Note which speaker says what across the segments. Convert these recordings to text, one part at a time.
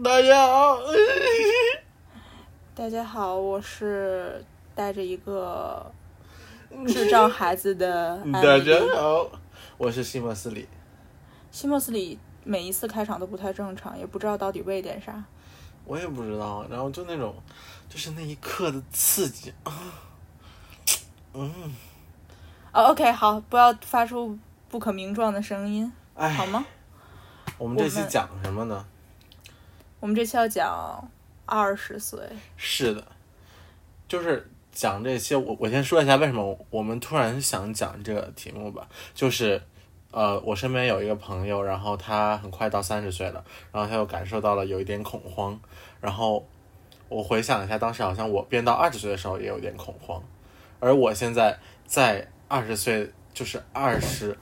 Speaker 1: 大家好，
Speaker 2: 大家好，我是带着一个 智障孩子的
Speaker 1: 大家好，我是西莫斯里。
Speaker 2: 西莫斯里每一次开场都不太正常，也不知道到底为点啥。
Speaker 1: 我也不知道，然后就那种，就是那一刻的刺激啊，嗯，
Speaker 2: 哦，OK，好，不要发出不可名状的声音，
Speaker 1: 哎，
Speaker 2: 好吗？
Speaker 1: 我们这期讲什么呢？
Speaker 2: 我们这期要讲二十岁，
Speaker 1: 是的，就是讲这些。我我先说一下为什么我们突然想讲这个题目吧，就是。呃，我身边有一个朋友，然后他很快到三十岁了，然后他又感受到了有一点恐慌，然后我回想一下，当时好像我变到二十岁的时候也有点恐慌，而我现在在二十岁，就是二十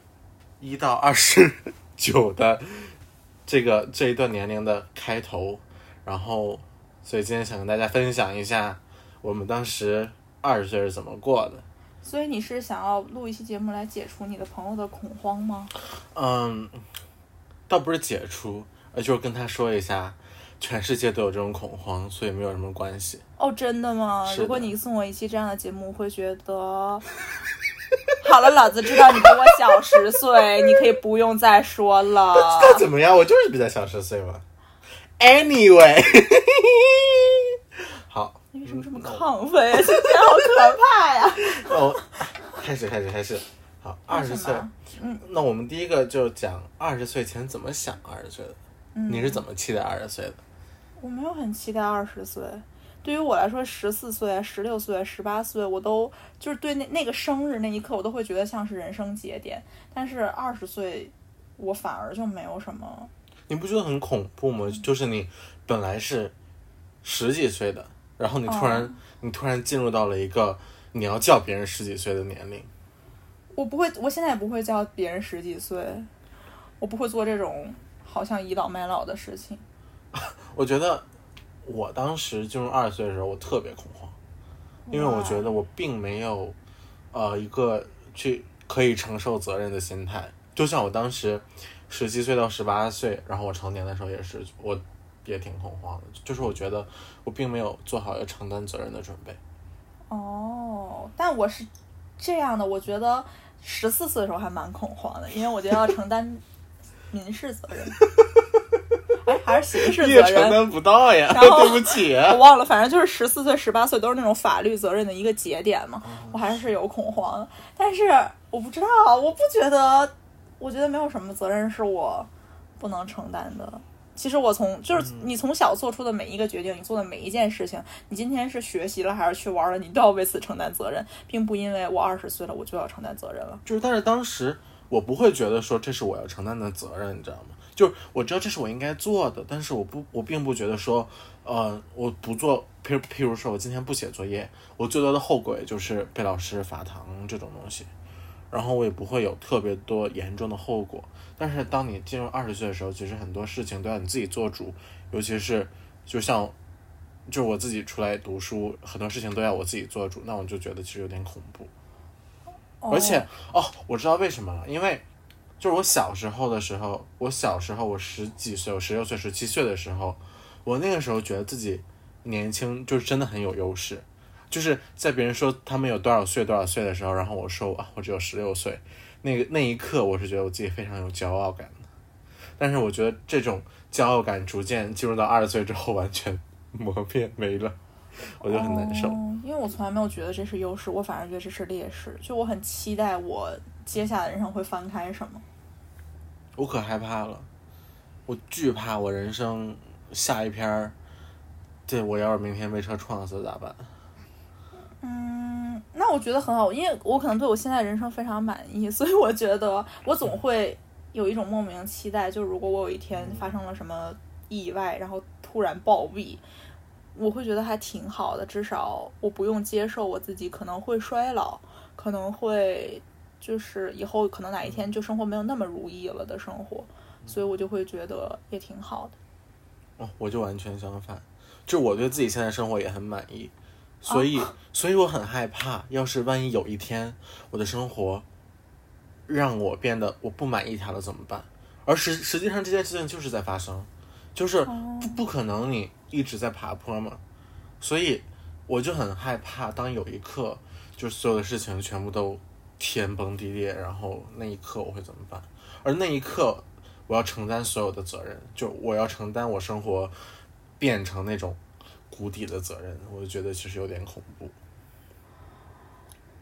Speaker 1: 一到二十九的这个这一段年龄的开头，然后所以今天想跟大家分享一下我们当时二十岁是怎么过的。
Speaker 2: 所以你是想要录一期节目来解除你的朋友的恐慌吗？
Speaker 1: 嗯，倒不是解除，而就是跟他说一下，全世界都有这种恐慌，所以没有什么关系。
Speaker 2: 哦，真的吗？
Speaker 1: 的
Speaker 2: 如果你送我一期这样的节目，我会觉得。好了，老子知道你比我小十岁，你可以不用再说了。
Speaker 1: 那怎么样？我就是比他小十岁嘛。Anyway，好，
Speaker 2: 你为什么这么亢奋？今天好可怕呀！
Speaker 1: 哦，开始，开始，开始。好，二十岁
Speaker 2: 嗯，
Speaker 1: 那我们第一个就讲二十岁前怎么想二十岁的。
Speaker 2: 嗯
Speaker 1: 你是怎么期待二十岁的？
Speaker 2: 我没有很期待二十岁。对于我来说，十四岁、十六岁、十八岁，我都就是对那那个生日那一刻，我都会觉得像是人生节点。但是二十岁，我反而就没有什么。
Speaker 1: 你不觉得很恐怖吗？就是你本来是十几岁的，然后你突然、
Speaker 2: 哦
Speaker 1: 你突然进入到了一个你要叫别人十几岁的年龄。
Speaker 2: 我不会，我现在也不会叫别人十几岁，我不会做这种好像倚老卖老的事情。
Speaker 1: 我觉得我当时进入二十岁的时候，我特别恐慌，因为我觉得我并没有呃一个去可以承受责任的心态。就像我当时十七岁到十八岁，然后我成年的时候也是，我也挺恐慌的。就是我觉得我并没有做好要承担责任的准备。
Speaker 2: 哦，但我是这样的，我觉得十四岁的时候还蛮恐慌的，因为我觉得要承担民事责任，哎，还是刑事
Speaker 1: 你也
Speaker 2: 责任，
Speaker 1: 承担不到呀，
Speaker 2: 然后
Speaker 1: 对不起。
Speaker 2: 我忘了，反正就是十四岁、十八岁都是那种法律责任的一个节点嘛，
Speaker 1: 哦
Speaker 2: 我还是有恐慌的。但是我不知道，我不觉得，我觉得没有什么责任是我不能承担的。其实我从就是
Speaker 1: 嗯
Speaker 2: 你从小做出的每一个决定，你做的每一件事情，你今天是学习了还是去玩了，你都要为此承担责任，并不因为我二十岁了我就要承担责任了。
Speaker 1: 就是，但是当时我不会觉得说这是我要承担的责任，你知道吗？就是我知道这是我应该做的，但是我不，我并不觉得说，呃，我不做，譬如譬如说我今天不写作业，我最多的后果就是被老师罚堂这种东西，然后我也不会有特别多严重的后果。但是当你进入二十岁的时候，其实很多事情都要你自己做主，尤其是就像。就我自己出来读书，很多事情都要我自己做主，那我就觉得其实有点恐怖。而且哦，我知道为什么了，因为就是我小时候的时候，我小时候我十几岁，我十六岁、十七岁的时候，我那个时候觉得自己年轻，就是真的很有优势。就是在别人说他们有多少岁多少岁的时候，然后我说啊，我只有十六岁，那个那一刻我是觉得我自己非常有骄傲感的。但是我觉得这种骄傲感逐渐进入到二十岁之后，完全 磨灭没了，我就很难受。
Speaker 2: 因为我从来没有觉得这是优势，我反而觉得这是劣势。就我很期待我接下来人生会翻开什么。
Speaker 1: 我可害怕了，我惧怕我人生下一篇儿，对我要是明天被车撞死咋办？
Speaker 2: 嗯，那我觉得很好，因为我可能对我现在人生非常满意，所以我觉得我总会有一种莫名期待，就如果我有一天发生了什么意外，然后突然暴毙，我会觉得还挺好的，至少我不用接受我自己可能会衰老，可能会就是以后可能哪一天就生活没有那么如意了的生活，所以我就会觉得也挺好的。
Speaker 1: 哦，我就完全相反，就我对自己现在生活也很满意，所以，所以我很害怕，要是万一有一天我的生活让我变得我不满意它了怎么办？而实实际上这件事情就是在发生，就是不可能你一直在爬坡嘛，所以我就很害怕，当有一刻就是所有的事情全部都天崩地裂，然后那一刻我会怎么办？而那一刻我要承担所有的责任，就我要承担我生活变成那种谷底的责任，我就觉得其实有点恐怖。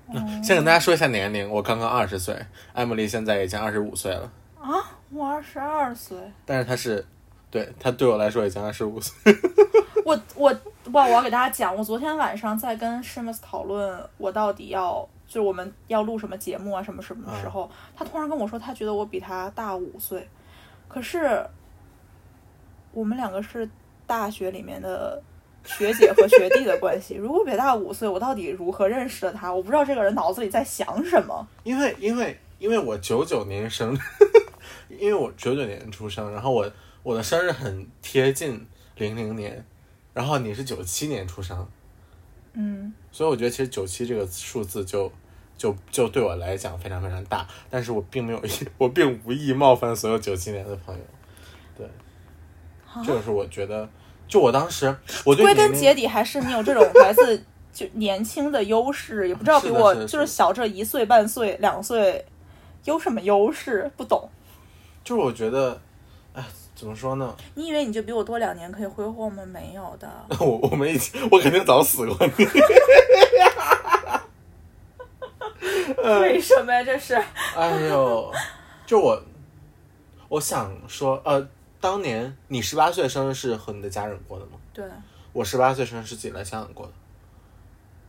Speaker 1: 那先跟大家说一下年龄，我刚刚二十岁，艾米丽现在已经二十五岁了，啊
Speaker 2: 我二十二岁，
Speaker 1: 但是她是，对她对我来说已经二十五岁。
Speaker 2: 我我哇！我要给大家讲，我昨天晚上在跟 Shimas 讨论，我到底要就是我们要录什么节目啊，什么什么的时候，他突然跟我说，他觉得我比他大五岁，可是我们两个是大学里面的学姐和学弟的关系。如果比他大五岁，我到底如何认识的他？我不知道这个人脑子里在想什么。
Speaker 1: 因为因为因为我九九年生，因为我九九年出生，然后我我的生日很贴近零零年，然后你是九七年出生，
Speaker 2: 嗯，
Speaker 1: 所以我觉得其实九七这个数字就就就对我来讲非常非常大，但是我并没有意，我并无意冒犯所有九七年的朋友，对，这个是我觉得，就我当时我对
Speaker 2: 归根结底还是你有这种来自就年轻的优势，也不知道比我就是小这一岁半岁两岁有什么优势，不懂。
Speaker 1: 就是我觉得，哎，怎么说呢？
Speaker 2: 你以为你就比我多两年可以挥霍吗？没有的。
Speaker 1: 我我们已经，我肯定早死过你。
Speaker 2: 为什么呀？这 是
Speaker 1: 哎呦，就我，我想说，呃，当年你十八岁生日是和你的家人过的吗？
Speaker 2: 对
Speaker 1: 我十八岁生日是自己来香港过的。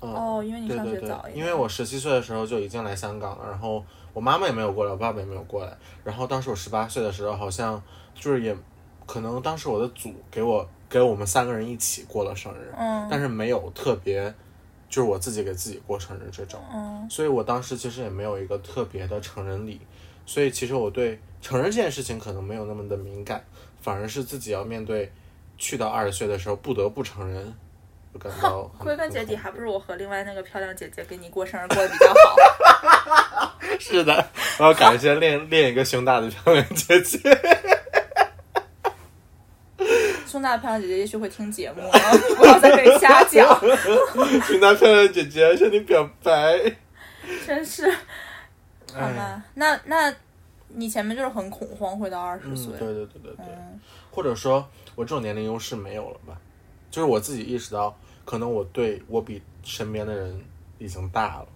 Speaker 1: 嗯、
Speaker 2: 哦，因为你上
Speaker 1: 对对对
Speaker 2: 学早一点。
Speaker 1: 因为我十七岁的时候就已经来香港了，然后我妈妈也没有过来，我爸爸也没有过来。然后当时我十八岁的时候，好像就是也可能当时我的组给我给我们三个人一起过了生日，
Speaker 2: 嗯
Speaker 1: 但是没有特别，就是我自己给自己过生日这种。
Speaker 2: 嗯
Speaker 1: 所以我当时其实也没有一个特别的成人礼，所以其实我对成人这件事情可能没有那么的敏感，反而是自己要面对去到二十岁的时候不得不成人，就感到
Speaker 2: 归根结底还不是我和另外那个漂亮姐姐给你过生日过得比较好。
Speaker 1: 是的，我要感谢另另一个胸大的漂亮姐姐。
Speaker 2: 胸大的漂亮姐姐也许会听节目啊，不要在这里瞎讲，
Speaker 1: 胸大漂亮姐姐向你表白。
Speaker 2: 真是。好
Speaker 1: 哎，
Speaker 2: 吧，那那你前面就是很恐慌，回到二十
Speaker 1: 嗯，
Speaker 2: 岁
Speaker 1: 对。对对对对，
Speaker 2: 嗯
Speaker 1: 或者说我这种年龄优势没有了吧？就是我自己意识到，可能我对我比身边的人已经大了。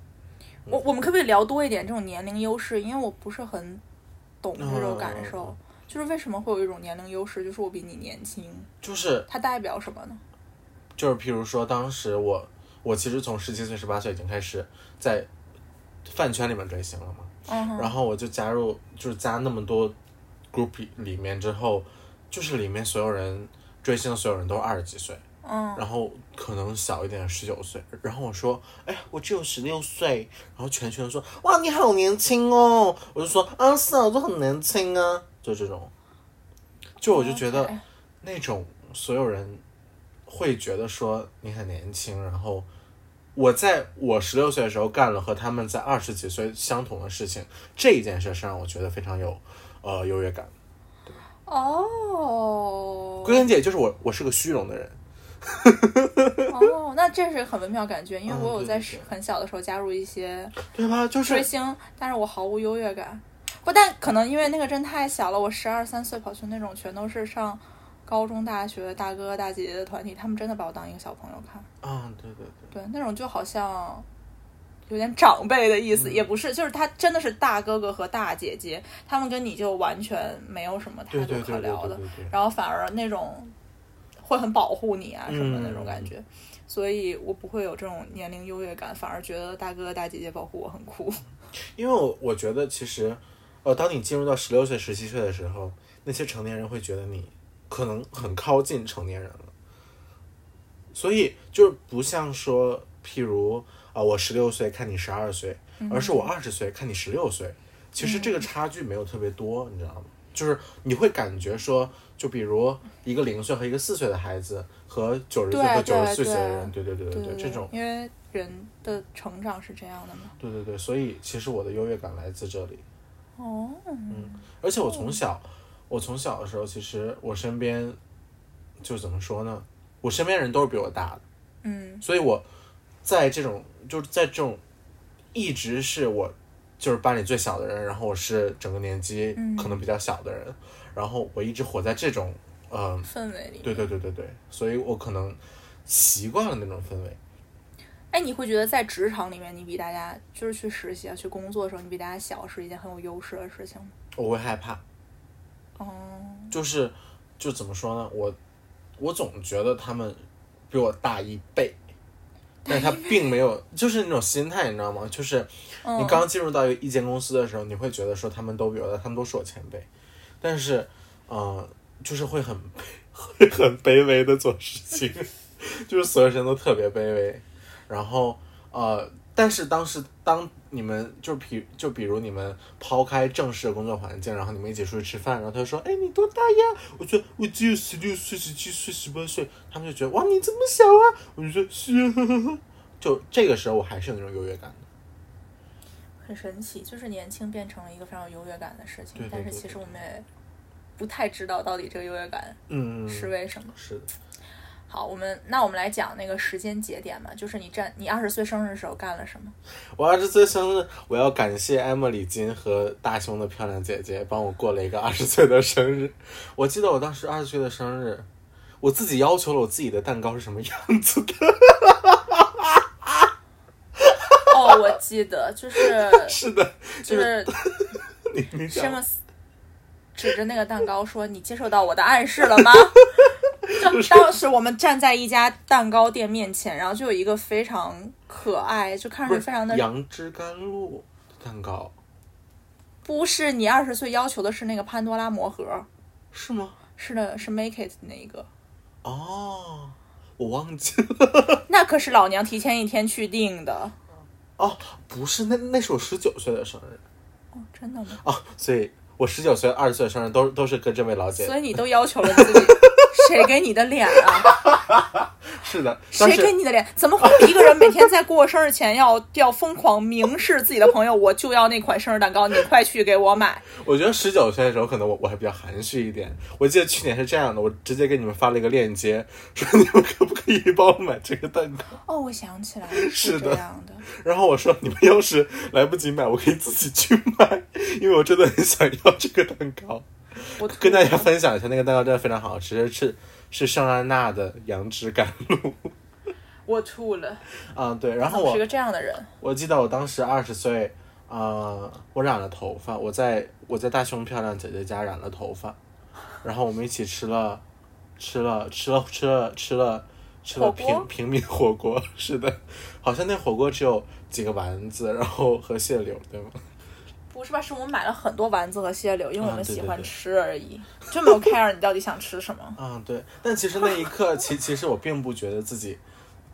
Speaker 2: 我我们可不可以聊多一点这种年龄优势？因为我不是很懂这种感受，
Speaker 1: 嗯
Speaker 2: 就是为什么会有一种年龄优势，就是我比你年轻，
Speaker 1: 就是
Speaker 2: 它代表什么呢？
Speaker 1: 就是，譬如说，当时我我其实从十七岁、十八岁已经开始在饭圈里面追星了嘛，然后我就加入，就是加那么多 group 里面之后，就是里面所有人追星的所有人都二十几岁，
Speaker 2: 嗯。
Speaker 1: 然后可能小一点十九岁，然后我说，哎，我只有十六岁，然后全群都说，哇，你好年轻哦，我就说，啊，是啊，我就很年轻啊，就这种，就我就觉得。那种所有人会觉得说你很年轻，然后我在我十六岁的时候干了和他们在二十几岁相同的事情，这一件事是让我觉得非常有呃优越感。
Speaker 2: 哦
Speaker 1: 归根结底就是我我是个虚荣的人，
Speaker 2: 哦，那这是很微妙感觉，因为
Speaker 1: 嗯
Speaker 2: 我有在
Speaker 1: 对对对
Speaker 2: 很小的时候加入一些
Speaker 1: 对吧？就是
Speaker 2: 追星，但是我毫无优越感。不但可能因为那个真太小了，我十二三岁跑去那种全都是上高中、大学的大哥哥大姐姐的团体，他们真的把我当一个小朋友看。
Speaker 1: 嗯，对对对，
Speaker 2: 对，那种就好像有点长辈的意
Speaker 1: 嗯
Speaker 2: 思，也不是，就是他真的是大哥哥和大姐姐，他们跟你就完全没有什么态度
Speaker 1: 对对对对
Speaker 2: 可聊的。然后反而那种会很保护你啊什么的那种感
Speaker 1: 嗯
Speaker 2: 觉，所以我不会有这种年龄优越感，反而觉得大哥哥大姐姐保护我很酷。
Speaker 1: 因为我我觉得其实，呃，当你进入到十六岁、十七岁的时候，那些成年人会觉得你可能很靠近成年人了，所以就不像说，譬如啊、我十六岁看你十二岁，而是我二十岁看你十六岁，其实这个差距没有特别多，你知道吗？就是你会感觉说，就比如一个零岁和一个四岁的孩子，和九十岁和九十岁的人，对对对对
Speaker 2: 对
Speaker 1: 这种，
Speaker 2: 因为人的成长是这样的嘛。
Speaker 1: 对对对，所以其实我的优越感来自这里。
Speaker 2: 哦，嗯
Speaker 1: 而且我从小，我从小的时候，其实我身边就怎么说呢？我身边人都是比我大的，
Speaker 2: 嗯
Speaker 1: 所以我在这种就是在这种一直是我就是班里最小的人，然后我是整个年级
Speaker 2: 嗯
Speaker 1: 可能比较小的人，然后我一直活在这种嗯、
Speaker 2: 氛围里。
Speaker 1: 对对对对对，所以我可能习惯了那种氛围。
Speaker 2: 哎，你会觉得在职场里面，你比大家就是去实习啊、去工作的时候，你比大家小是一件很有优势的事情吗？
Speaker 1: 我会害怕，
Speaker 2: 哦，
Speaker 1: 就是就怎么说呢？我我总觉得他们比我大一倍，但是他并没有，就是那种心态，你知道吗？就是
Speaker 2: 嗯
Speaker 1: 你刚进入到一间公司的时候，你会觉得说他们都比我大，他们都是我前辈，但是，呃，就是会很 会很卑微的做事情，就是所有人都特别卑微，然后呃，但是当时当你们就比就比如你们抛开正式的工作环境，然后你们一起出去吃饭，然后他就说，哎，你多大呀？我说我只有十六岁、十七岁、十八岁，他们就觉得哇，你这么小啊？我就说是啊，呵呵呵就这个时候我还是有那种优越感的。
Speaker 2: 很神奇，就是年轻变成了一个非常有优越感的事情，
Speaker 1: 对对
Speaker 2: 但是其实我们也不太知道到底这个优越感
Speaker 1: 嗯，
Speaker 2: 是为什么。
Speaker 1: 是的，
Speaker 2: 好，我们那我们来讲那个时间节点吧，就是你站你二十岁生日的时候干了什么？
Speaker 1: 我二十岁生日，我要感谢艾莫里金和大胸的漂亮姐姐帮我过了一个二十岁的生日。我记得我当时二十岁的生日，我自己要求了我自己的蛋糕是什么样子的。
Speaker 2: 哦，我记得就是
Speaker 1: 是的，
Speaker 2: 就是
Speaker 1: 你你讲
Speaker 2: 什么指着那个蛋糕说：“你接受到我的暗示了吗？”就当时我们站在一家蛋糕店面前，然后就有一个非常可爱，就看上去非常的
Speaker 1: 杨枝甘露蛋糕
Speaker 2: 不是你二十岁要求的是那个潘多拉魔盒，
Speaker 1: 是吗？
Speaker 2: 是的，是 Make It 那一个，
Speaker 1: 哦，我忘记了。
Speaker 2: 那可是老娘提前一天去订的
Speaker 1: 哦，不是，那那是我十九岁的生日
Speaker 2: 哦，真的吗？
Speaker 1: 哦，所以我十九岁、二十岁的生日都都是跟这位老姐。
Speaker 2: 所以你 都要求了自己，谁给你的脸啊？
Speaker 1: 是的，当
Speaker 2: 谁给你的脸？怎么会有一个人每天在过生日前要要疯狂明示自己的朋友，我就要那款生日蛋糕，你快去给我买？
Speaker 1: 我觉得十九岁的时候，可能我我还比较含蓄一点。我记得去年是这样的，我直接给你们发了一个链接，说你们可不可以帮我买这个蛋糕？
Speaker 2: 哦，我想起来了，
Speaker 1: 是
Speaker 2: 这样的。
Speaker 1: 然后我说你们要是来不及买，我可以自己去买，因为我真的很想要这个蛋糕。
Speaker 2: 我
Speaker 1: 跟大家分享一下，那个蛋糕真的非常好吃，是是圣安娜的杨枝甘露。
Speaker 2: 我吐了。
Speaker 1: 啊、对，然后我
Speaker 2: 是个这样的人，
Speaker 1: 我记得我当时二十岁，呃，我染了头发，我在我在大胸漂亮姐姐家染了头发，然后我们一起吃了，吃了吃了吃了吃了吃了平平民火锅，是的，好像那火锅只有几个丸子，然后和蟹柳，对吗？
Speaker 2: 不是吧？是我们买了很多丸子和蟹柳，因为我们喜欢
Speaker 1: 啊对对对
Speaker 2: 吃而已，就没有 care 你到底想吃什么。
Speaker 1: 嗯，对，但其实那一刻，其其实我并不觉得自己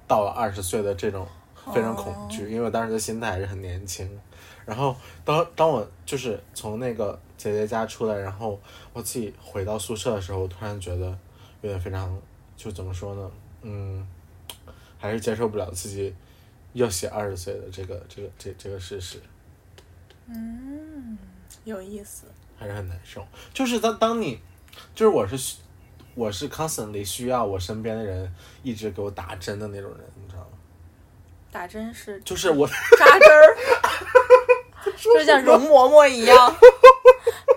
Speaker 1: 到了二十岁的这种非常恐惧，因为我当时的心态还是很年轻。然后当当我就是从那个姐姐家出来，然后我自己回到宿舍的时候，我突然觉得有点非常，就怎么说呢，嗯，还是接受不了自己要写二十岁的这个这个这这个事实。
Speaker 2: 有意思，
Speaker 1: 还是很难受。就是当当你，就是我是需我是 constantly 需要我身边的人一直给我打针的那种人，你知道吗？
Speaker 2: 打针是
Speaker 1: 就是我
Speaker 2: 扎针儿，就像容嬷嬷一样，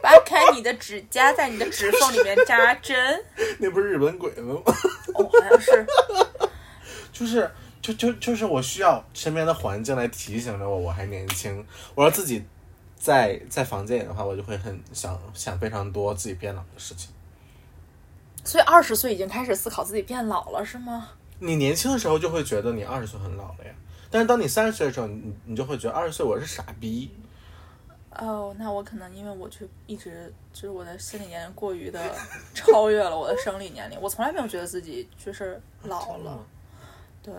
Speaker 2: 掰开你的指甲，在你的指缝里面扎针。
Speaker 1: 那不是日本鬼子吗？
Speaker 2: 哦，好像是。
Speaker 1: 就是就就就是我需要身边的环境来提醒着我我还年轻。我要自己在在房间里的话，我就会很想想非常多自己变老的事情。
Speaker 2: 所以二十岁已经开始思考自己变老了，是吗？
Speaker 1: 你年轻的时候就会觉得你二十岁很老了呀，但是当你三十岁的时候，你你就会觉得二十岁我是傻逼。
Speaker 2: 哦，那我可能因为我去一直就是我的心理年龄过于的超越了我的生理年龄，我从来没有觉得自己就是老了。对，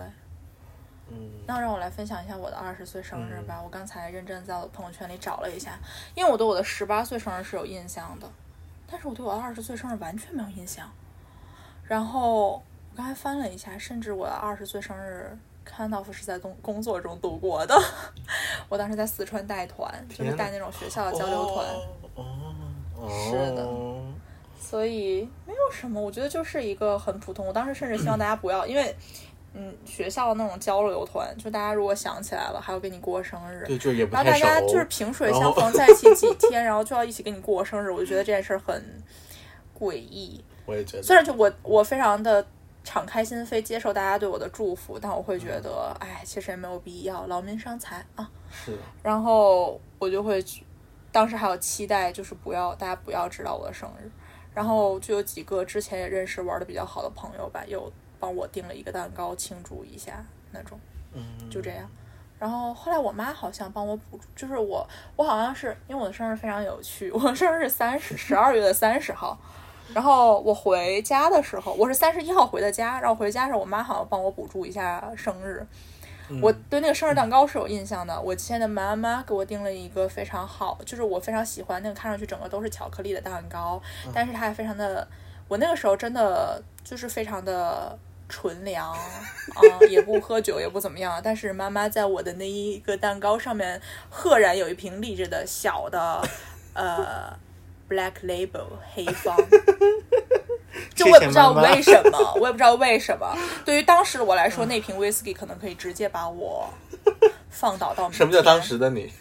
Speaker 1: 嗯，
Speaker 2: 那让我来分享一下我的二十岁生日吧。我刚才认真在我的朋友圈里找了一下，因为我对我的十八岁生日是有印象的，但是我对我的二十岁生日完全没有印象。然后我刚才翻了一下，甚至我的二十岁生日。看到是在工工作中度过的，我当时在四川带团，就是带那种学校的交流团，
Speaker 1: 哦哦，
Speaker 2: 是的所以没有什么，我觉得就是一个很普通。我当时甚至希望大家不要，因为嗯，学校的那种交流团，就大家如果想起来了，还要给你过生日，
Speaker 1: 对，就也不
Speaker 2: 然后。大家就是萍水相逢在一起几天，然后就要一起给你过生日，我就觉得这件事儿很诡异。
Speaker 1: 我也觉得，
Speaker 2: 虽然就我我非常的敞开心扉接受大家对我的祝福，但我会觉得，哎，其实也没有必要劳民伤财啊。
Speaker 1: 是，
Speaker 2: 然后我就会，当时还有期待，就是不要大家不要知道我的生日。然后就有几个之前也认识玩的比较好的朋友吧，又帮我订了一个蛋糕庆祝一下那种，
Speaker 1: 嗯，
Speaker 2: 就这。样。然后后来我妈好像帮我补，就是我我好像是因为我的生日非常有趣，我生日是三十十二月的三十号，然后我回家的时候我是三十一号回的家，然后回家的时候我妈好像帮我补助一下生日，我对那个生日蛋糕是有印象的，我亲爱的妈妈给我订了一个非常好，就是我非常喜欢那个看上去整个都是巧克力的蛋糕，但是它还非常的，我那个时候真的就是非常的纯良啊，也不喝酒，也不怎么样，但是妈妈在我的那一个蛋糕上面赫然有一瓶立着的小的呃 Black Label 黑方。就我也不知道
Speaker 1: 谢谢妈妈
Speaker 2: 为什么，我也不知道为什么。对于当时的我来说，那瓶 whisky 可能可以直接把我放倒到。
Speaker 1: 什么叫当时的你？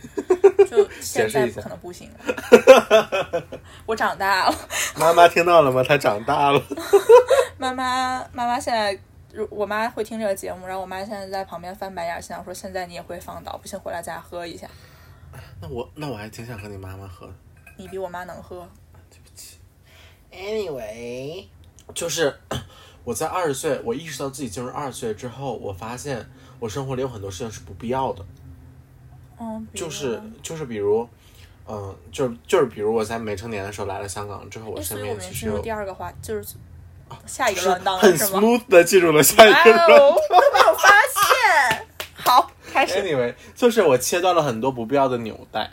Speaker 2: 就现在可能不行了。我长大了，
Speaker 1: 妈妈听到了吗？她长大了。
Speaker 2: 妈妈妈妈现在，如我妈会听这个节目，然后我妈现在在旁边翻白眼，心想说现在你也会放倒，不行回来再喝一下。
Speaker 1: 那我那我还挺想和你妈妈喝。
Speaker 2: 你比我妈能喝，
Speaker 1: Anyway，就是我在二十岁，我意识到自己进入二十岁之后，我发现我生活里有很多事情是不必要的，
Speaker 2: 嗯，
Speaker 1: 就是就是比如，嗯、就是就是比如我在没成年的时候来了香港之后，我
Speaker 2: 哎
Speaker 1: 身边其实有
Speaker 2: 第二个话，就是下一个乱档了
Speaker 1: 很？smooth 的进入了下一
Speaker 2: 哇
Speaker 1: 个人。
Speaker 2: 哦，都没有发现。好，开始。
Speaker 1: Anyway，就是我切断了很多不必要的纽带，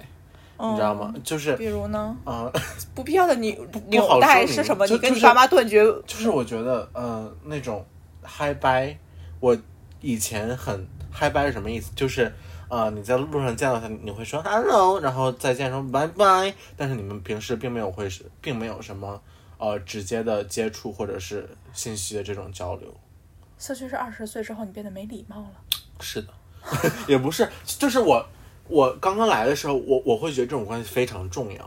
Speaker 1: 你知道吗？就是
Speaker 2: 嗯比如呢，
Speaker 1: 啊、
Speaker 2: 不必要的
Speaker 1: 你
Speaker 2: 纽带是什么？你跟你爸妈断绝
Speaker 1: 就是我觉得，呃，那种嗨掰，我以前很嗨掰是什么意思？就是呃，你在路上见到他，你会说 hello，然后再见说拜拜，但是你们平时并没有会是，并没有什么呃直接的接触或者是信息的这种交流。
Speaker 2: 社区是二十岁之后你变得没礼貌了。
Speaker 1: 是的，也不是，就是我我刚刚来的时候，我我会觉得这种关系非常重要。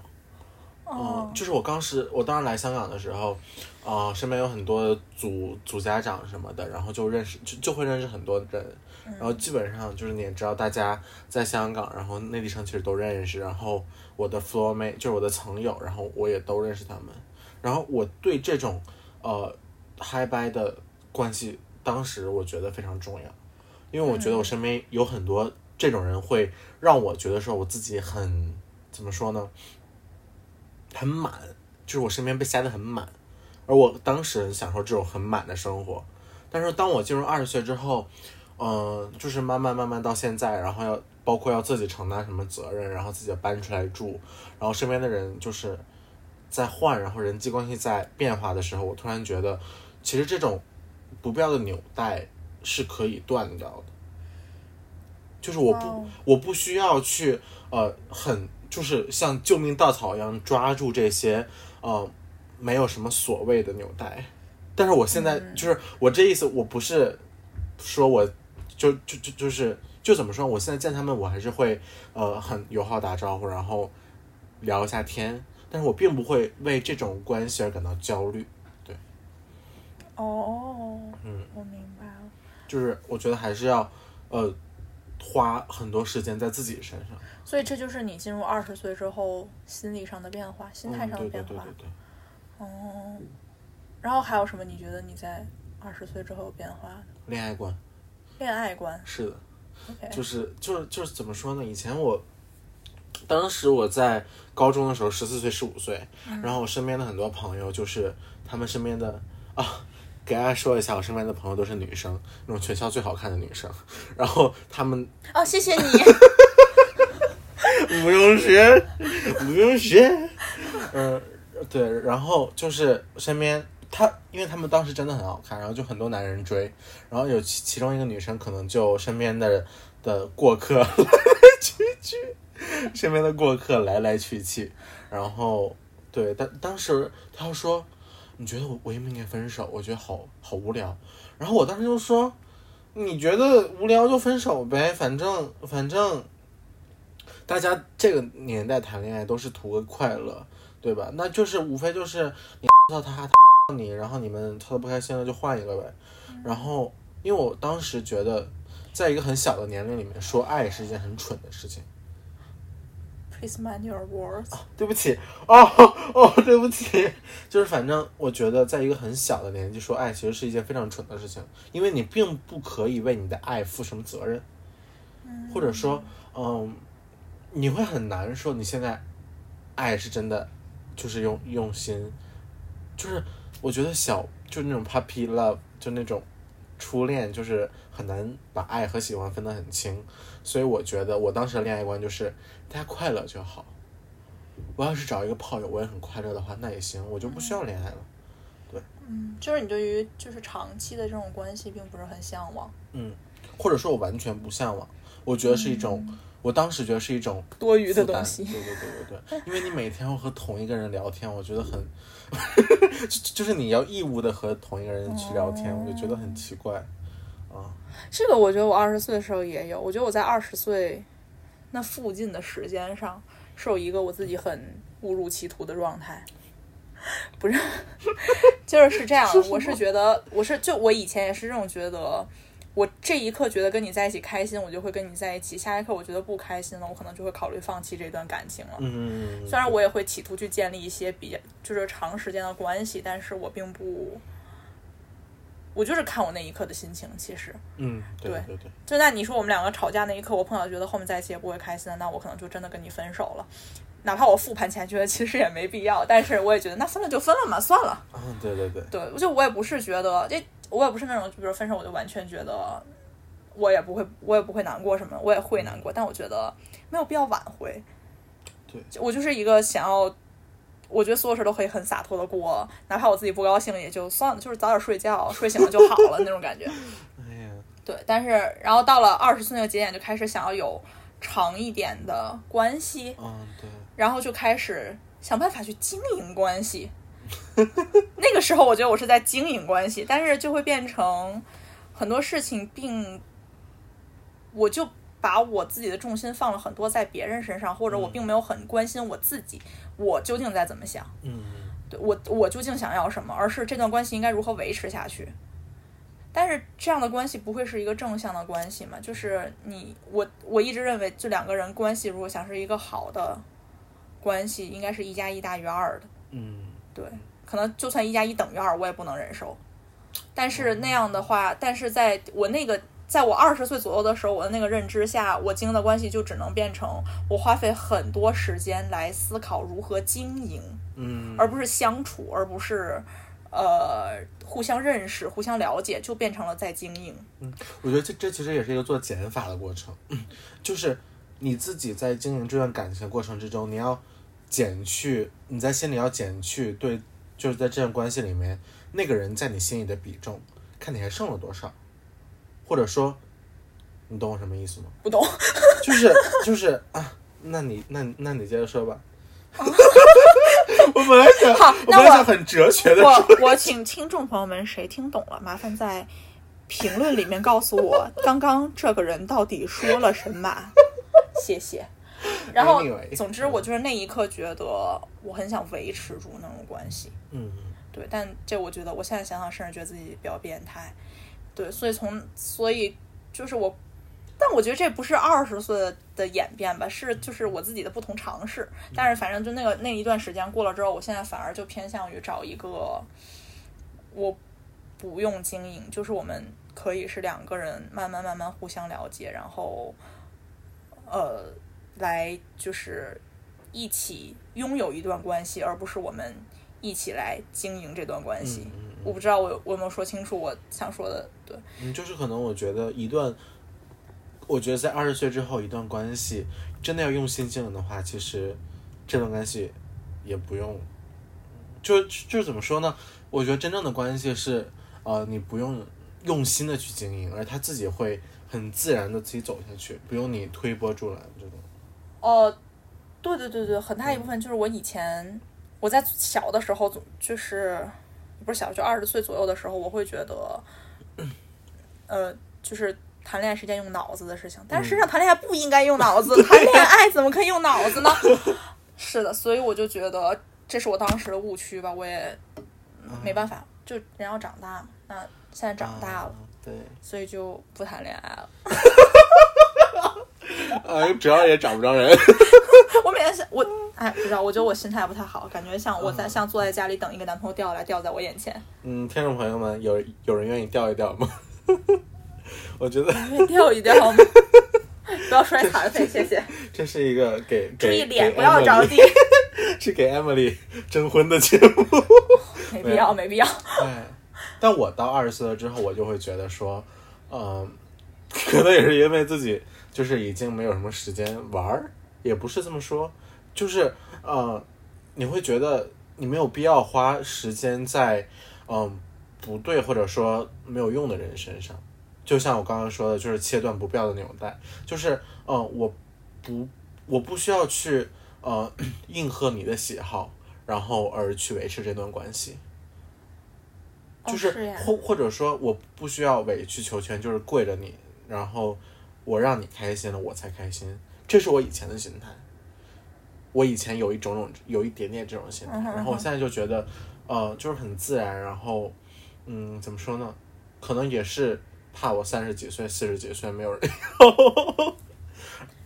Speaker 2: 哦。
Speaker 1: 嗯，，就是我当时我当时来香港的时候，呃，身边有很多组组家长什么的，然后就认识就就会认识很多人，然后基本上就是你也知道，大家在香港，然后内地生其实都认识，然后我的 floor mate 就是我的层友，然后我也都认识他们，然后我对这种呃 high by 的关系，当时我觉得非常重要，因为我觉得我身边有很多这种人，会让我觉得说我自己很怎么说呢？很满，就是我身边被塞得很满，而我当时享受这种很满的生活。但是当我进入二十岁之后，嗯、就是慢慢慢慢到现在，然后要包括要自己承担什么责任，然后自己搬出来住，然后身边的人就是在换，然后人际关系在变化的时候，我突然觉得，其实这种不必要的纽带是可以断掉的。就是我不我不需要去呃很就是像救命稻草一样抓住这些呃没有什么所谓的纽带，但是我现在、就是我这意思，我不是说我就就就就是就怎么说，我现在见他们我还是会呃很友好打招呼，然后聊一下天，但是我并不会为这种关系而感到焦虑，对。
Speaker 2: 哦，
Speaker 1: 嗯，
Speaker 2: 我明白了。
Speaker 1: 就是我觉得还是要呃花很多时间在自己身上。
Speaker 2: 所以这就是你进入二十岁之后心理上的变化，心态
Speaker 1: 嗯，
Speaker 2: 上的变化
Speaker 1: 对对对对。对。
Speaker 2: 哦，然后还有什么？你觉得你在二十岁之后有变化的？
Speaker 1: 恋爱观
Speaker 2: 恋爱观
Speaker 1: 是的
Speaker 2: ，，OK，
Speaker 1: 就是就是就是怎么说呢？以前我，当时我在高中的时候，十四岁、十五岁，然后我身边的很多朋友，就是他们身边的啊，给大家说一下，我身边的朋友都是女生，那种全校最好看的女生，然后他们
Speaker 2: 哦，谢谢你。
Speaker 1: 不用学，不用学。嗯，对，然后就是身边他，因为他们当时真的很好看，然后就很多男人追，然后有其其中一个女生可能就身边的的过客 来来去去，身边的过客来来去去，然后对，但当时他说，你觉得我我应不应该分手？我觉得好好无聊。然后我当时就说，你觉得无聊就分手呗，反正反正，大家这个年代谈恋爱都是图个快乐，对吧？那就是无非就是你到他，他你，然后你们吵得不开心了就换一个呗。然后因为我当时觉得，在一个很小的年龄里面说爱是一件很蠢的事情。
Speaker 2: Please mind your words。
Speaker 1: 对不起，哦哦，对不起，就是反正我觉得，在一个很小的年纪说爱，其实是一件非常蠢的事情，因为你并不可以为你的爱负什么责任，或者说，嗯，你会很难说你现在爱是真的，就是用用心，就是我觉得小就是那种 puppy love，就那种初恋，就是很难把爱和喜欢分得很清，所以我觉得我当时的恋爱观就是大家快乐就好。我要是找一个炮友，我也很快乐的话，那也行，我就不需要恋爱了。
Speaker 2: 对嗯，就是你对于就是长期的这种关系并不是很向往，
Speaker 1: 嗯，或者说我完全不向往，我觉得是一种，我当时觉得是一种
Speaker 2: 多余
Speaker 1: 的东西。对对对对对，因为你每天要和同一个人聊天，我觉得很，就就是你要义务的和同一个人去聊天，我就觉得很奇怪。啊，
Speaker 2: 这个我觉得我二十岁的时候也有，我觉得我在二十岁那附近的时间上是有一个我自己很误入歧途的状态。不是，就是是这样的。我是觉得，我是就我以前也是这种觉得，我这一刻觉得跟你在一起开心，我就会跟你在一起；下一刻我觉得不开心了，我可能就会考虑放弃这段感情了。
Speaker 1: 嗯，
Speaker 2: 虽然我也会企图去建立一些比较就是长时间的关系，但是我并不，我就是看我那一刻的心情。其实，
Speaker 1: 嗯，对
Speaker 2: 对
Speaker 1: 对对，
Speaker 2: 就那你说我们两个吵架那一刻，我碰巧觉得后面在一起也不会开心的，那我可能就真的跟你分手了。哪怕我复盘起来觉得其实也没必要，但是我也觉得那分了就分了嘛，算了。
Speaker 1: 嗯，对对对，
Speaker 2: 对，就我也不是觉得这，我也不是那种，就比如分手我就完全觉得我也不会，我也不会难过什么，我也会难过，但我觉得没有必要挽回。
Speaker 1: 对，
Speaker 2: 我就是一个想要，我觉得所有事都可以很洒脱的过，哪怕我自己不高兴也就算了，就是早点睡觉，睡醒了就好了那种感觉。
Speaker 1: 哎呀，
Speaker 2: 对，但是然后到了二十岁那个节点，就开始想要有长一点的关系，
Speaker 1: 嗯，对，
Speaker 2: 然后就开始想办法去经营关系。那个时候，我觉得我是在经营关系，但是就会变成很多事情并，我就把我自己的重心放了很多在别人身上，或者我并没有很关心我自己，我究竟在怎么想，
Speaker 1: 嗯，
Speaker 2: 对我我究竟想要什么，而是这段关系应该如何维持下去。但是这样的关系不会是一个正向的关系嘛？就是你我我一直认为，就两个人关系如果想是一个好的关系，应该是一加一大于二的。
Speaker 1: 嗯，
Speaker 2: 对，可能就算一加一等于二，我也不能忍受。但是那样的话，但是在我那个在我二十岁左右的时候，我的那个认知下，我经营的关系就只能变成我花费很多时间来思考如何经营，
Speaker 1: 嗯，
Speaker 2: 而不是相处，而不是呃互相认识、互相了解，就变成了在经营。
Speaker 1: 嗯我觉得这这其实也是一个做减法的过程，就是你自己在经营这段感情的过程之中，你要减去你在心里要减去对，就是在这段关系里面那个人在你心里的比重，看你还剩了多少，或者说，你懂我什么意思吗？
Speaker 2: 不懂，
Speaker 1: 就是就是啊，那你那那你接着说吧。我本来想，
Speaker 2: 好
Speaker 1: 我本来
Speaker 2: 那我
Speaker 1: 想很哲学的说，
Speaker 2: 我我请听众朋友们谁听懂了，麻烦在评论里面告诉我，刚刚这个人到底说了什么？谢谢。然后总之我就是那一刻觉得我很想维持住那种关系，
Speaker 1: 嗯，
Speaker 2: 对，但这我觉得我现在想想，甚至觉得自己比较变态，对，所以从所以就是我，但我觉得这不是二十岁的演变吧，是就是我自己的不同尝试。但是反正就那个那一段时间过了之后，我现在反而就偏向于找一个我不用经营，就是我们可以是两个人慢慢慢慢互相了解，然后呃来就是一起拥有一段关系，而不是我们一起来经营这段关系。我不知道我有我有没有说清楚我想说的，对。
Speaker 1: 嗯，就是可能我觉得一段，我觉得在二十岁之后一段关系真的要用心经营的话，其实这段关系也不用，就就是怎么说呢？我觉得真正的关系是，呃，你不用用心的去经营，而他自己会很自然的自己走下去，不用你推波助澜这种。
Speaker 2: 哦，对对对对，很大一部分就是我以前我在小的时候总就是不是小，就二十岁左右的时候，我会觉得，呃，就是谈恋爱是件用脑子的事情，但是实际上谈恋爱不应该用脑子，谈恋爱怎么可以用脑子呢？是的，所以我就觉得这是我当时的误区吧，我也没办法，就人要长大嘛，那现在长大了，
Speaker 1: 啊对，
Speaker 2: 所以就不谈恋爱了。
Speaker 1: 哎，主要也找不着人。
Speaker 2: 我每天想我，哎，不知道，我觉得我心态不太好，感觉像我在像坐在家里等一个男朋友掉下来，掉在我眼前，
Speaker 1: 嗯，听众朋友们，有有人愿意钓一钓吗？我觉得
Speaker 2: 掉一掉吗？不要摔残废，谢谢。
Speaker 1: 这是一个给给
Speaker 2: 注意脸，不要着地。
Speaker 1: 是给 Emily 征婚的节目。
Speaker 2: 没必要，没必要。
Speaker 1: 哎，但我到二十岁了之后，我就会觉得说，嗯、可能也是因为自己就是已经没有什么时间玩儿，也不是这么说，就是呃，你会觉得你没有必要花时间在嗯、不对或者说没有用的人身上。就像我刚刚说的，就是切断不必要的纽带，就是嗯、呃我不我不需要去呃 应和你的喜好，然后而去维持这段关系。
Speaker 2: 哦
Speaker 1: 就是或或者说我不需要委曲求全，就是跪着你，然后我让你开心了，我才开心。这是我以前的心态。我以前有一种种有一点点这种心态，然后我现在就觉得，呃，就是很自然。然后，嗯，怎么说呢？可能也是怕我三十几岁、四十几岁没有人要。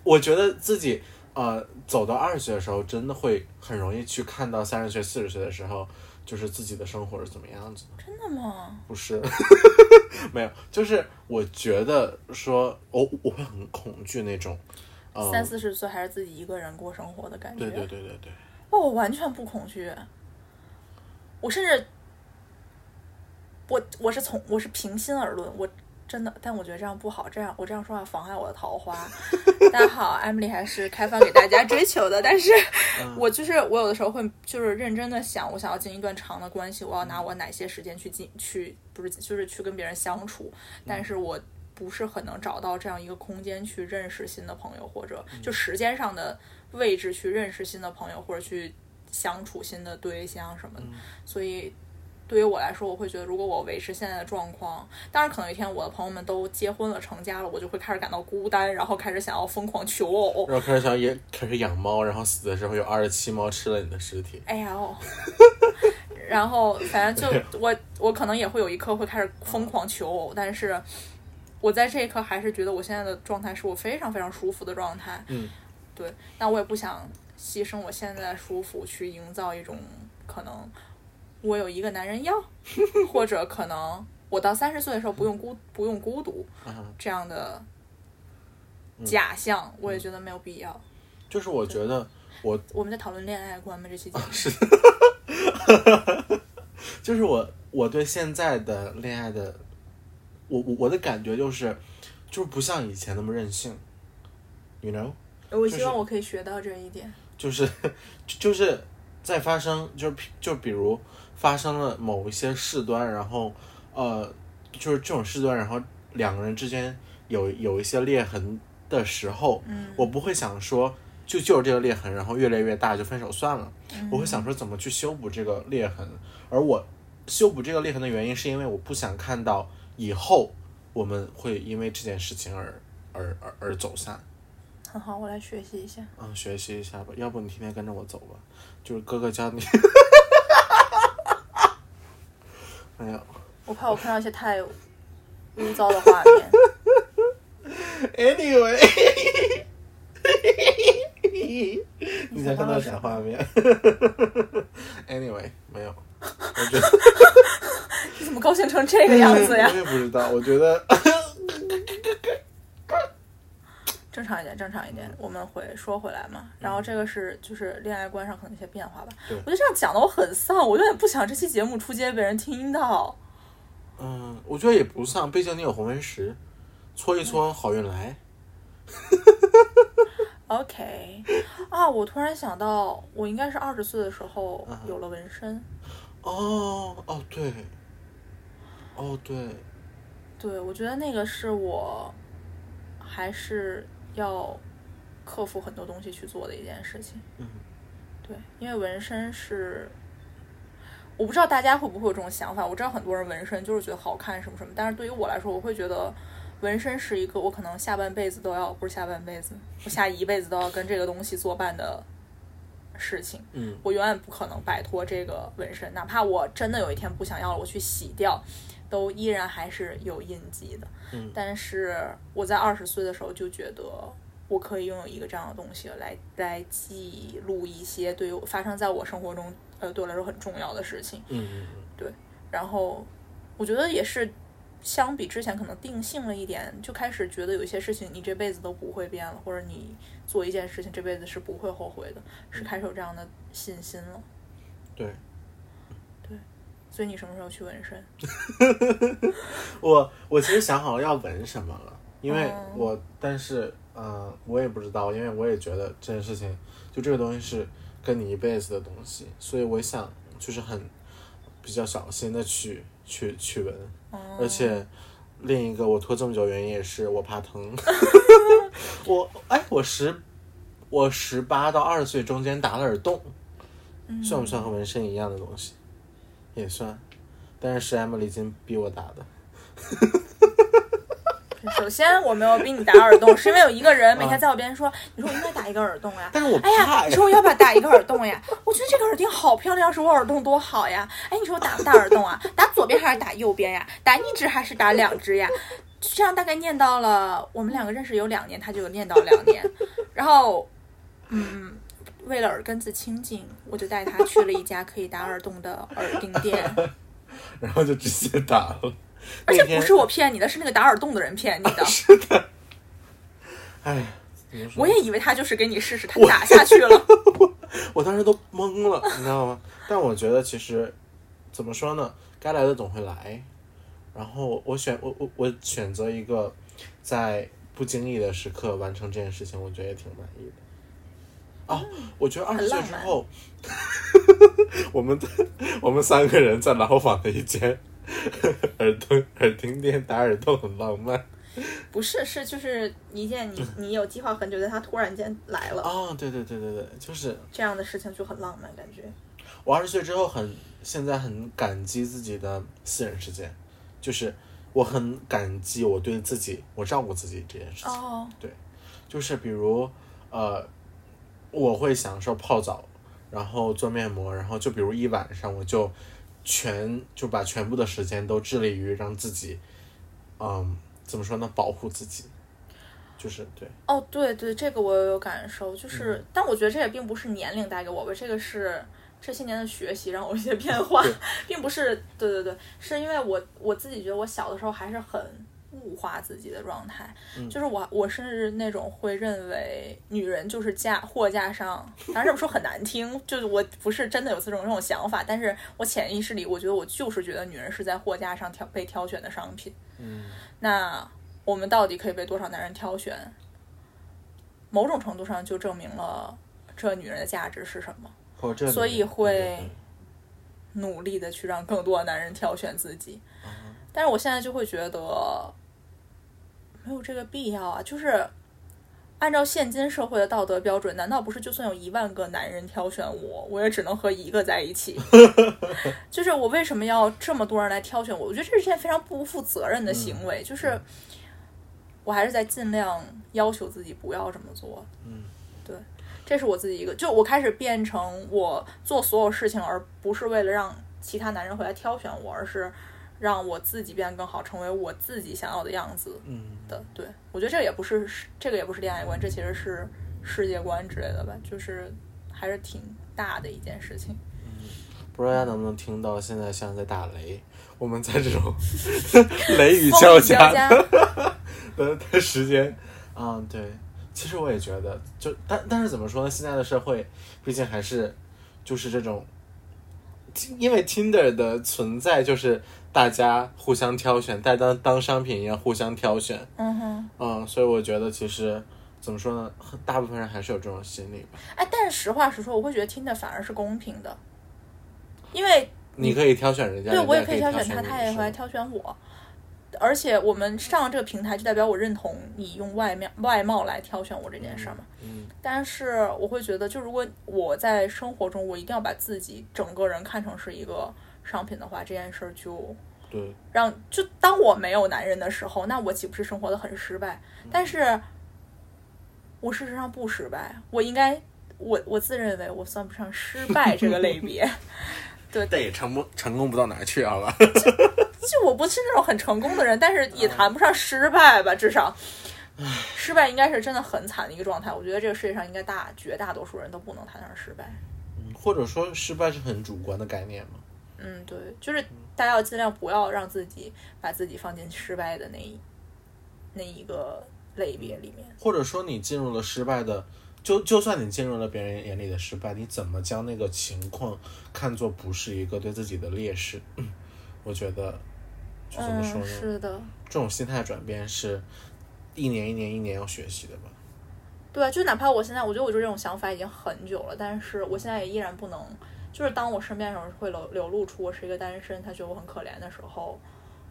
Speaker 1: 我觉得自己呃走到二十岁的时候，真的会很容易去看到三十岁、四十岁的时候，就是自己的生活是怎么样子的。
Speaker 2: 真的吗？
Speaker 1: 不是，没有，就是我觉得说，我我会很恐惧那种，嗯、
Speaker 2: 三四十岁还是自己一个人过生活的感觉。
Speaker 1: 对对对对对，
Speaker 2: 哦，我完全不恐惧，我甚至，我我是从我是平心而论，我真的，但我觉得这样不好，这样我这样说话妨碍我的桃花。大家好，Emily 还是开放给大家追求的，但是我就是我有的时候会就是认真的想，我想要进一段长的关系，我要拿我哪些时间去进去，不是就是去跟别人相处，但是我。不是很能找到这样一个空间去认识新的朋友，或者就时间上的位置去认识新的朋友，或者去相处新的对象什么的。所以对于我来说，我会觉得，如果我维持现在的状况，当然可能有一天我的朋友们都结婚了、成家了，我就会开始感到孤单，然后开始想要疯狂求偶。
Speaker 1: 然后开始想也开始养猫，然后死的时候有二十七猫吃了你的尸体。
Speaker 2: 哎呀哦，然后反正就 我我可能也会有一刻会开始疯狂求偶，但是我在这一刻还是觉得我现在的状态是我非常非常舒服的状态。
Speaker 1: 嗯，
Speaker 2: 对，但我也不想牺牲我现在的舒服去营造一种可能我有一个男人要，或者可能我到三十岁的时候不用孤不用孤独
Speaker 1: 啊，
Speaker 2: 这样的假象，我也觉得没有必要。
Speaker 1: 就是我觉得我
Speaker 2: 我们在讨论恋爱观吗？这期节目？
Speaker 1: 是。就是我我对现在的恋爱的，我我我的感觉就是，就是不像以前那么任性，you know，
Speaker 2: 我希望我可以学到这一点。
Speaker 1: 就是就就是在发生，就是就比如发生了某一些事端，然后呃，就是这种事端，然后两个人之间有有一些裂痕的时候，
Speaker 2: 嗯
Speaker 1: 我不会想说就就是这个裂痕，然后越来越大就分手算了，
Speaker 2: 嗯
Speaker 1: 我会想说怎么去修补这个裂痕，而我修补这个裂痕的原因是因为我不想看到以后我们会因为这件事情而而而而走散。
Speaker 2: 很好，我来学习一下。
Speaker 1: 嗯，学习一下吧，要不你天天跟着我走吧，就是哥哥教你。没有
Speaker 2: 我怕我看到一些太污糟的画面。
Speaker 1: ，anyway，你才看到啥画面？anyway，没有，我觉得
Speaker 2: 你怎么高兴成这个样子呀
Speaker 1: 我？也不知道，我觉得
Speaker 2: 正常一点，正常一点。我们会说回来嘛，然后这个是就是恋爱观上可能一些变化吧。我觉得这样讲的我很丧，我有点不想这期节目出街被人听到。
Speaker 1: 嗯，我觉得也不丧，毕竟你有红纹石，搓一搓好运来。
Speaker 2: OK，啊，我突然想到，我应该是二十岁的时候
Speaker 1: 嗯
Speaker 2: 有了纹身。
Speaker 1: 哦哦对，哦对，
Speaker 2: 对，我觉得那个是我还是要克服很多东西去做的一件事情。
Speaker 1: 嗯
Speaker 2: 对，因为纹身是，我不知道大家会不会有这种想法。我知道很多人纹身就是觉得好看什么什么，但是对于我来说，我会觉得纹身是一个我可能下半辈子都要，不是下半辈子，我下一辈子都要跟这个东西作伴的事情。
Speaker 1: 嗯
Speaker 2: 我永远不可能摆脱这个纹身，哪怕我真的有一天不想要了，我去洗掉，都依然还是有印记的。
Speaker 1: 嗯
Speaker 2: 但是我在二十岁的时候就觉得，我可以拥有一个这样的东西来来记录一些对于发生在我生活中，呃，对我来说很重要的事情。
Speaker 1: 嗯嗯嗯，
Speaker 2: 然后我觉得也是。相比之前可能定性了一点，就开始觉得有一些事情你这辈子都不会变了，或者你做一件事情这辈子是不会后悔的，是开始有这样的信心了。
Speaker 1: 对。
Speaker 2: 所以你什么时候去纹身？
Speaker 1: 我我其实想好了要纹什么了，因为
Speaker 2: 哦。
Speaker 1: 我但是嗯、呃我也不知道，因为我也觉得这件事情就这个东西是跟你一辈子的东西，所以我想就是很比较小心的去去去纹，
Speaker 2: 哦。
Speaker 1: 而且另一个我拖这么久原因也是我怕疼，我哎我十我十八到二十岁中间打了耳洞，
Speaker 2: 嗯。
Speaker 1: 算不算和纹身一样的东西？也算，但是是 Emily 金逼我打的。
Speaker 2: 首先我没有逼你打耳洞，是因为有一个人每天在我边上说：“你说我应该打一个耳洞呀。”
Speaker 1: 但是我
Speaker 2: 哎呀，你说我要不要打一个耳洞呀？我觉得这个耳钉好漂亮，要是我耳洞多好呀！哎，你说我打不打耳洞啊？打左边还是打右边呀？打一只还是打两只呀？这样大概念叨了，我们两个认识有两年，他就有念叨两年。然后，嗯，为了耳根子清净，我就带他去了一家可以打耳洞的耳钉店。
Speaker 1: 然后就直接打了。
Speaker 2: 而且不是我骗你的，是那个打耳洞的人骗你的。
Speaker 1: 哎，怎么说
Speaker 2: 我也以为他就是给你试试，他打下去了。
Speaker 1: 我 当时都懵了，你知道吗？但我觉得其实怎么说呢，该来的总会来。然后我选我我我选择一个在不经意的时刻完成这件事情，我觉得也挺满意的。啊，我觉得二十岁之后，我们我们三个人在牢房的一间耳洞耳钉店打耳洞很浪漫。
Speaker 2: 不是，是就是一件你 你有计划很久的，他突然间来了，
Speaker 1: 哦，对对对对对，就是
Speaker 2: 这样的事情就很浪漫，感觉。
Speaker 1: 我二十岁之后很，现在很感激自己的私人时间，就是我很感激我对自己，我照顾自己这件事情。
Speaker 2: 哦，
Speaker 1: 就是比如，呃，我会享受泡澡，然后做面膜，然后就比如一晚上我就全就把全部的时间都致力于让自己，嗯，怎么说呢，保护自己，就是对，
Speaker 2: 哦，对对，这个我也有感受，就是，但我觉得这也并不是年龄带给我吧，这个是这些年的学习让我有一些变化，并不是，对对对，是因为我我自己觉得我小的时候还是很物化自己的状态，就是我我是那种会认为女人就是架货架上，当然这么说很难听，就是我不是真的有这种这种想法，但是我潜意识里我觉得我就是觉得女人是在货架上挑被挑选的商品。
Speaker 1: 嗯，
Speaker 2: 那我们到底可以被多少男人挑选？某种程度上就证明了这女人的价值是什么。所以会努力的去让更多的男人挑选自己。
Speaker 1: 嗯
Speaker 2: 但是我现在就会觉得没有这个必要啊，就是按照现今社会的道德标准，难道不是就算有一万个男人挑选我，我也只能和一个在一起？就是我为什么要这么多人来挑选我？我觉得这是件非常不负责任的行为，就是我还是在尽量要求自己不要这么做。
Speaker 1: 嗯，
Speaker 2: 对，这是我自己一个，就我开始变成我做所有事情，而不是为了让其他男人回来挑选我，而是让我自己变得更好，成为我自己想要的样子
Speaker 1: 嗯，
Speaker 2: 的。对我觉得这个也不是这个也不是恋爱观，这其实是世界观之类的吧，就是还是挺大的一件事情。
Speaker 1: 嗯不知道大家能不能听到，现在像在打雷，我们在这种 雷雨交加 的时间，啊，对，其实我也觉得，就但但是怎么说呢？现在的社会毕竟还是就是这种，因为 Tinder 的存在，就是大家互相挑选，带当当商品一样互相挑选，
Speaker 2: 嗯哼，
Speaker 1: 嗯，所以我觉得其实怎么说呢？大部分人还是有这种心理吧。
Speaker 2: 哎，但是实话实说，我会觉得听的反而是公平的，因为
Speaker 1: 你可以挑选人家，
Speaker 2: 对我也
Speaker 1: 可以
Speaker 2: 挑选他，他也会来挑选我。而且我们上这个平台，就代表我认同你用外面外貌来挑选我这件事儿嘛。
Speaker 1: 嗯
Speaker 2: 但是我会觉得，就如果我在生活中，我一定要把自己整个人看成是一个商品的话，这件事儿就
Speaker 1: 对，
Speaker 2: 让就当我没有男人的时候，那我岂不是生活的很失败？但是，我事实上不失败，我应该我我自认为我算不上失败这个类别。
Speaker 1: 对但也成不成功不到哪儿去，好吧？
Speaker 2: 就我不是那种很成功的人，但是也谈不上失败吧，至少，失败应该是真的很惨的一个状态。我觉得这个世界上应该大绝大多数人都不能谈上失败。
Speaker 1: 嗯或者说失败是很主观的概念嘛？
Speaker 2: 嗯，对，就是大家要尽量不要让自己把自己放进失败的那一那一个类别里面。
Speaker 1: 或者说你进入了失败的，就就算你进入了别人眼里的失败，你怎么将那个情况看作不是一个对自己的劣势？我觉得，就怎么说
Speaker 2: 嗯，
Speaker 1: 呢？
Speaker 2: 是的，
Speaker 1: 这种心态转变是一年一年一年要学习的吧？
Speaker 2: 对啊，就哪怕我现在，我觉得我就这种想法已经很久了，但是我现在也依然不能，就是当我身边有人会流流露出我是一个单身，他觉得我很可怜的时候，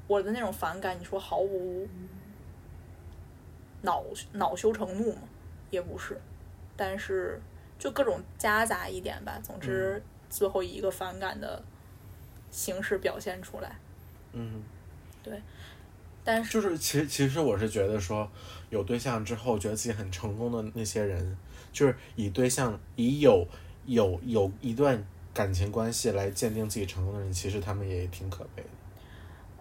Speaker 2: 我的那种反感，你说毫无恼恼羞成怒吗？也不是，但是就各种夹杂一点吧。总之，最后以一个反感的形式表现出来。
Speaker 1: 嗯，对
Speaker 2: 但是，
Speaker 1: 就是其实其实我是觉得说，有对象之后觉得自己很成功的那些人，就是以对象以有有有一段感情关系来鉴定自己成功的人，其实他们也挺可悲的。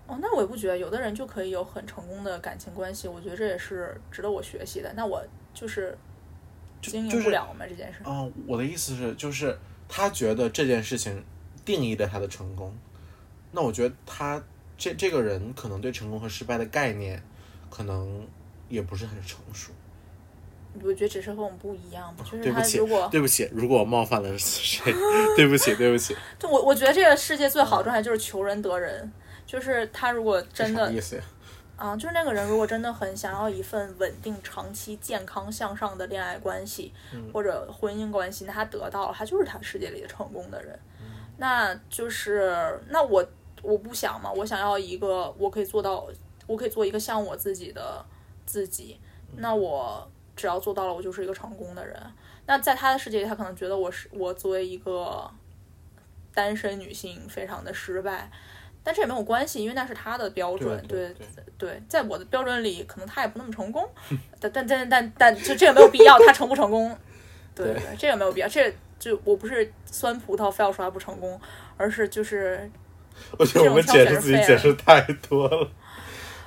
Speaker 2: 哦，那我也不觉得，有的人就可以有很成功的感情关系，我觉得这也是值得我学习的。那我就是经营
Speaker 1: 就是
Speaker 2: 不了嘛、这件事。
Speaker 1: 啊、我的意思是，就是他觉得这件事情定义了他的成功，那我觉得他这这个人可能对成功和失败的概念，可能也不是很成熟。
Speaker 2: 我觉得只是和我们不一样吧，就是他如果，
Speaker 1: 对不起，如果我冒犯了谁，对不起，对不起，
Speaker 2: 就我我觉得这个世界最好的状态就是求人得人，就是他如果真的
Speaker 1: 意思？
Speaker 2: 啊，就是那个人如果真的很想要一份稳定、长期、健康向上的恋爱关系、或者婚姻关系，那他得到了，他就是他世界里的成功的人。那就是那我我不想嘛，我想要一个我可以做到，我可以做一个像我自己的自己。那我只要做到了，我就是一个成功的人。那在他的世界里，他可能觉得我是我作为一个单身女性非常的失败，但这也没有关系，因为那是他的标准。
Speaker 1: 对对
Speaker 2: 对，在我的标准里，可能他也不那么成功，但但但但但就这个没有必要，他成不成功？对这个没有必要，这就我不是酸葡萄非要说他不成功，而是就是
Speaker 1: 我觉得我们解释自己解释太多了。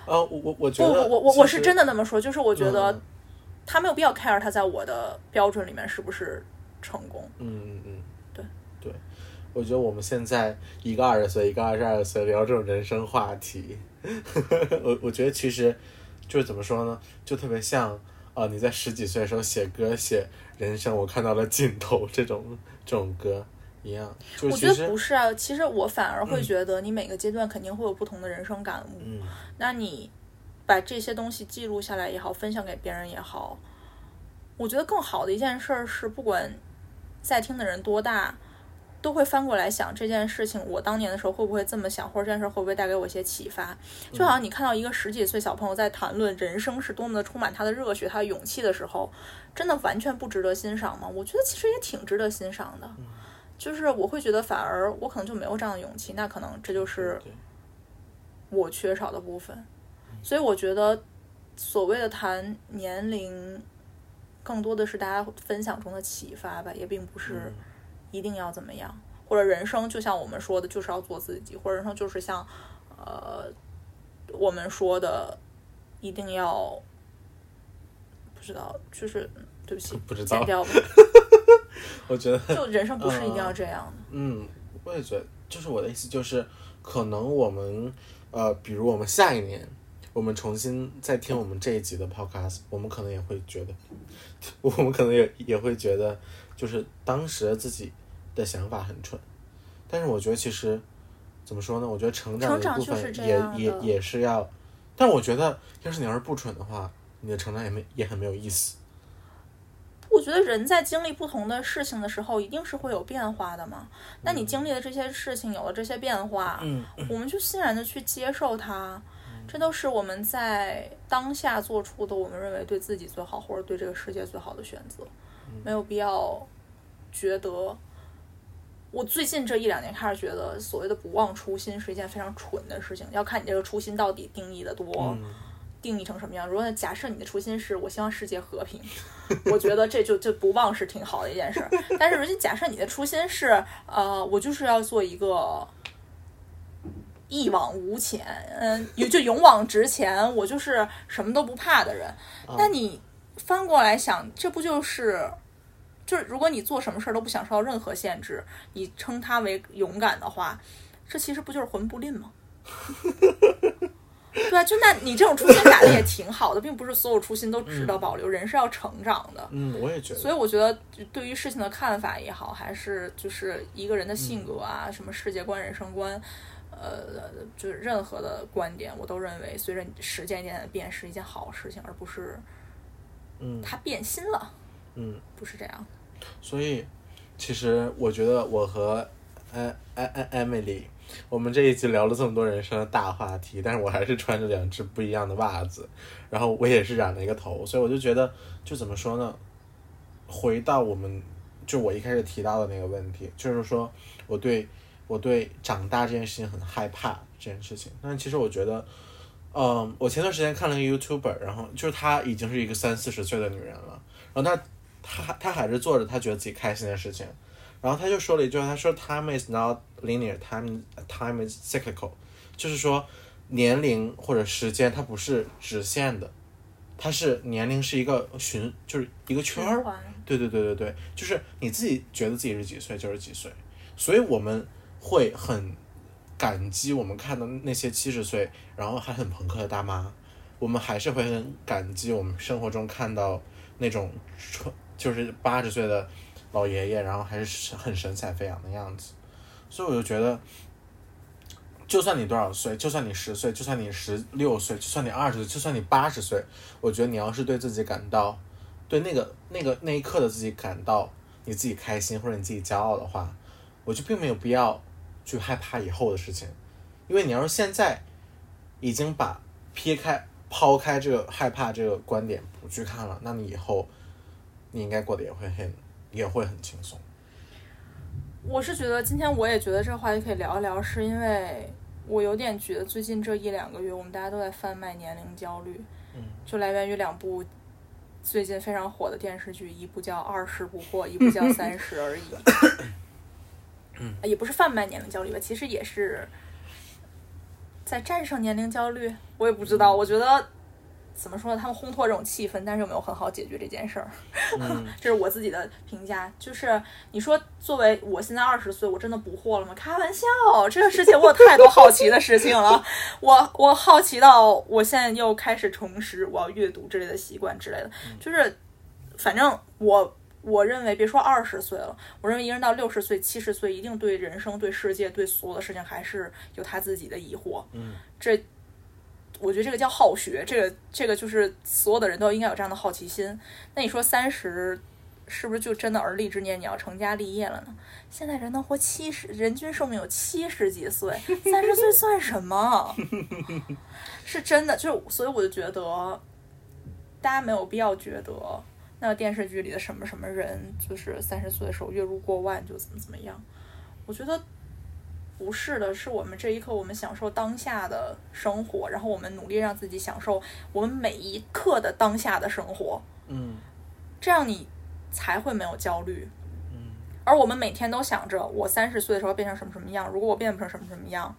Speaker 1: 啊，我我我觉得
Speaker 2: 我我我是真
Speaker 1: 的
Speaker 2: 的那么说，就是我觉得
Speaker 1: 嗯
Speaker 2: 他没有必要 care 他在我的标准里面是不是成功。
Speaker 1: 嗯嗯嗯，
Speaker 2: 对。
Speaker 1: 对，我觉得我们现在一个二十岁，一个二十二岁聊这种人生话题，我我觉得其实就是怎么说呢，就特别像啊、呃你在十几岁的时候写歌写人生，我看到了尽头这种这种歌一样，
Speaker 2: 我觉得不是啊，其实我反而会觉得你每个阶段肯定会有不同的人生感悟。
Speaker 1: 嗯。
Speaker 2: 那你把这些东西记录下来也好，分享给别人也好，我觉得更好的一件事儿是，不管在听的人多大，都会翻过来想这件事情，我当年的时候会不会这么想，或者这件事儿会不会带给我一些启发？就好像你看到一个十几岁小朋友在谈论人生是多么的充满他的热血、他的勇气的时候，真的完全不值得欣赏吗？我觉得其实也挺值得欣赏的。就是我会觉得，反而我可能就没有这样的勇气，那可能这就是我缺少的部分。所以我觉得，所谓的谈年龄，更多的是大家分享中的启发吧，也并不是
Speaker 1: 嗯
Speaker 2: 一定要怎么样，或者人生就像我们说的，就是要做自己，或者人生就是像呃我们说的，一定要不知道，就是嗯对不起，
Speaker 1: 不知道
Speaker 2: 剪掉吧。
Speaker 1: 我觉得
Speaker 2: 就人生不是一定要这样的。
Speaker 1: 嗯，我也觉得，就是我的意思就是，可能我们呃，比如我们下一年，我们重新再听我们这一集的 podcast，我们可能也会觉得，我们可能也也会觉得，就是当时的自己的想法很蠢，但是我觉得其实怎么说呢？我觉得成长的一部
Speaker 2: 就是这
Speaker 1: 分也也也是要，但我觉得要是你要是不蠢的话，你的成长也没也很没有意思。
Speaker 2: 我觉得人在经历不同的事情的时候，一定是会有变化的嘛。那你经历了这些事情，有了这些变化，
Speaker 1: 嗯
Speaker 2: 我们就欣然的去接受它。这都是我们在当下做出的，我们认为对自己最好，或者对这个世界最好的选择，没有必要觉得我最近这一两年开始觉得，所谓的不忘初心是一件非常蠢的事情，要看你这个初心到底定义的多。
Speaker 1: 嗯
Speaker 2: 定义成什么样？如果假设你的初心是我希望世界和平，我觉得这就就不忘是挺好的一件事儿。但是如果假设你的初心是呃，我就是要做一个一往无前，嗯，有就勇往直前，我就是什么都不怕的人。那你翻过来想，这不就是？就是如果你做什么事儿都不想受到任何限制，你称它为勇敢的话，这其实不就是魂不吝吗？对啊，就那你这种初心改的也挺好的，并不是所有初心都值得保留，人是要成长的。
Speaker 1: 嗯，我也觉得。
Speaker 2: 所以我觉得，对于事情的看法也好，还是就是一个人的性格啊，什么世界观、人生观，呃，就是任何的观点，我都认为随着时间一点的变是一件好事情，而不是，
Speaker 1: 嗯，
Speaker 2: 他变心了，
Speaker 1: 嗯，
Speaker 2: 不是这样。
Speaker 1: 所以，其实我觉得我和艾艾艾艾米丽。我们这一集聊了这么多人生的大话题，但是我还是穿着两只不一样的袜子，然后我也是染了一个头，所以我就觉得，就怎么说呢？回到我们就我一开始提到的那个问题，就是说我对我对长大这件事情很害怕这件事情。但其实我觉得，嗯，我前段时间看了一个 YouTuber，然后就是她已经是一个三四十岁的女人了，然后她她她还是做着她觉得自己开心的事情。然后她就说了一句话，她说 “Time is not linear, time time is cyclical”，就是说年龄或者时间它不是直线的，它是年龄是一个循，就是一个圈儿。对对对对对，就是你自己觉得自己是几岁就是几岁，所以我们会很感激我们看到那些七十岁然后还很朋克的大妈，我们还是会很感激我们生活中看到那种就是八十岁的。老爷爷，然后还是很神采飞扬的样子，所以我就觉得，就算你多少岁，就算你十岁，就算你十六岁，就算你二十岁，就算你八十岁，我觉得你要是对自己感到，对那个那个那一刻的自己感到你自己开心或者你自己骄傲的话，我就并没有必要去害怕以后的事情，因为你要是现在已经把撇开抛开这个害怕这个观点不去看了，那你以后你应该过得也会很。也会很轻松。
Speaker 2: 我是觉得今天我也觉得这个话题可以聊一聊，是因为我有点觉得最近这一两个月，我们大家都在贩卖年龄焦虑，
Speaker 1: 嗯，
Speaker 2: 就来源于两部最近非常火的电视剧，一部叫《二十不惑》，一部叫《三十而已》。
Speaker 1: 嗯，
Speaker 2: 也不是贩卖年龄焦虑吧，其实也是在战胜年龄焦虑。我也不知道，我觉得。怎么说呢？他们烘托这种气氛，但是又没有很好解决这件事儿。这是我自己的评价。就是你说，作为我现在二十岁，我真的不惑了吗？开玩笑，这个世界我有太多好奇的事情了。我我好奇到我现在又开始重拾我要阅读之类的习惯之类的。就是，反正我我认为，别说二十岁了，我认为一个人到六十岁、七十岁，一定对人生、对世界、对所有的事情还是有他自己的疑惑。
Speaker 1: 嗯，
Speaker 2: 这。我觉得这个叫好学，这个这个就是所有的人都应该有这样的好奇心。那你说三十是不是就真的而立之年你要成家立业了呢？现在人能活七十，人均寿命有七十几岁，三十岁算什么？是真的，就所以我就觉得，大家没有必要觉得那个电视剧里的什么什么人，就是三十岁的时候月入过万就怎么怎么样。我觉得。不是的，是我们这一刻，我们享受当下的生活，然后我们努力让自己享受我们每一刻的当下的生活。
Speaker 1: 嗯，
Speaker 2: 这样你才会没有焦虑。
Speaker 1: 嗯，
Speaker 2: 而我们每天都想着我三十岁的时候变成什么什么样，如果我变不成什么什么样，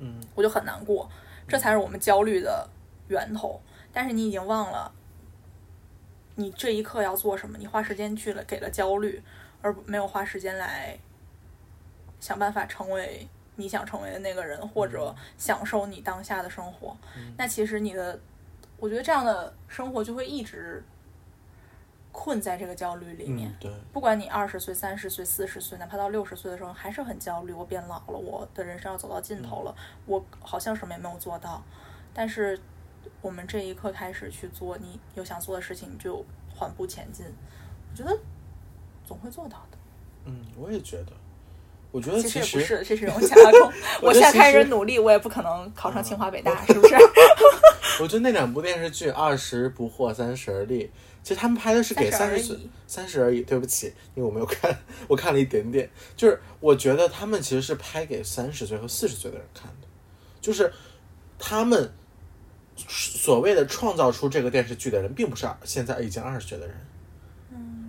Speaker 1: 嗯，
Speaker 2: 我就很难过。这才是我们焦虑的源头。但是你已经忘了，你这一刻要做什么？你花时间去了给了焦虑，而没有花时间来想办法成为。你想成为的那个人，或者享受你当下的生活，那其实你的，我觉得这样的生活就会一直困在这个焦虑里面。
Speaker 1: 对，
Speaker 2: 不管你二十岁、三十岁、四十岁，哪怕到六十岁的时候，还是很焦虑。我变老了，我的人生要走到尽头了，我好像什么也没有做到。但是我们这一刻开始去做你有想做的事情，你就缓步前进。我觉得总会做到的。
Speaker 1: 嗯，我也觉得。我觉得
Speaker 2: 其
Speaker 1: 实
Speaker 2: 不是，这是一种加工。我现在开始努力，我也不可能考上清华北大，是不是？
Speaker 1: 我觉得那两部电视剧《二十不惑三十而立》，其实他们拍的是给三十岁
Speaker 2: 三十而已。
Speaker 1: 对不起，因为我没有看，我看了一点点。就是我觉得他们其实是拍给三十岁和四十岁的人看的，就是他们所谓的创造出这个电视剧的人，并不是现在已经二十岁的人。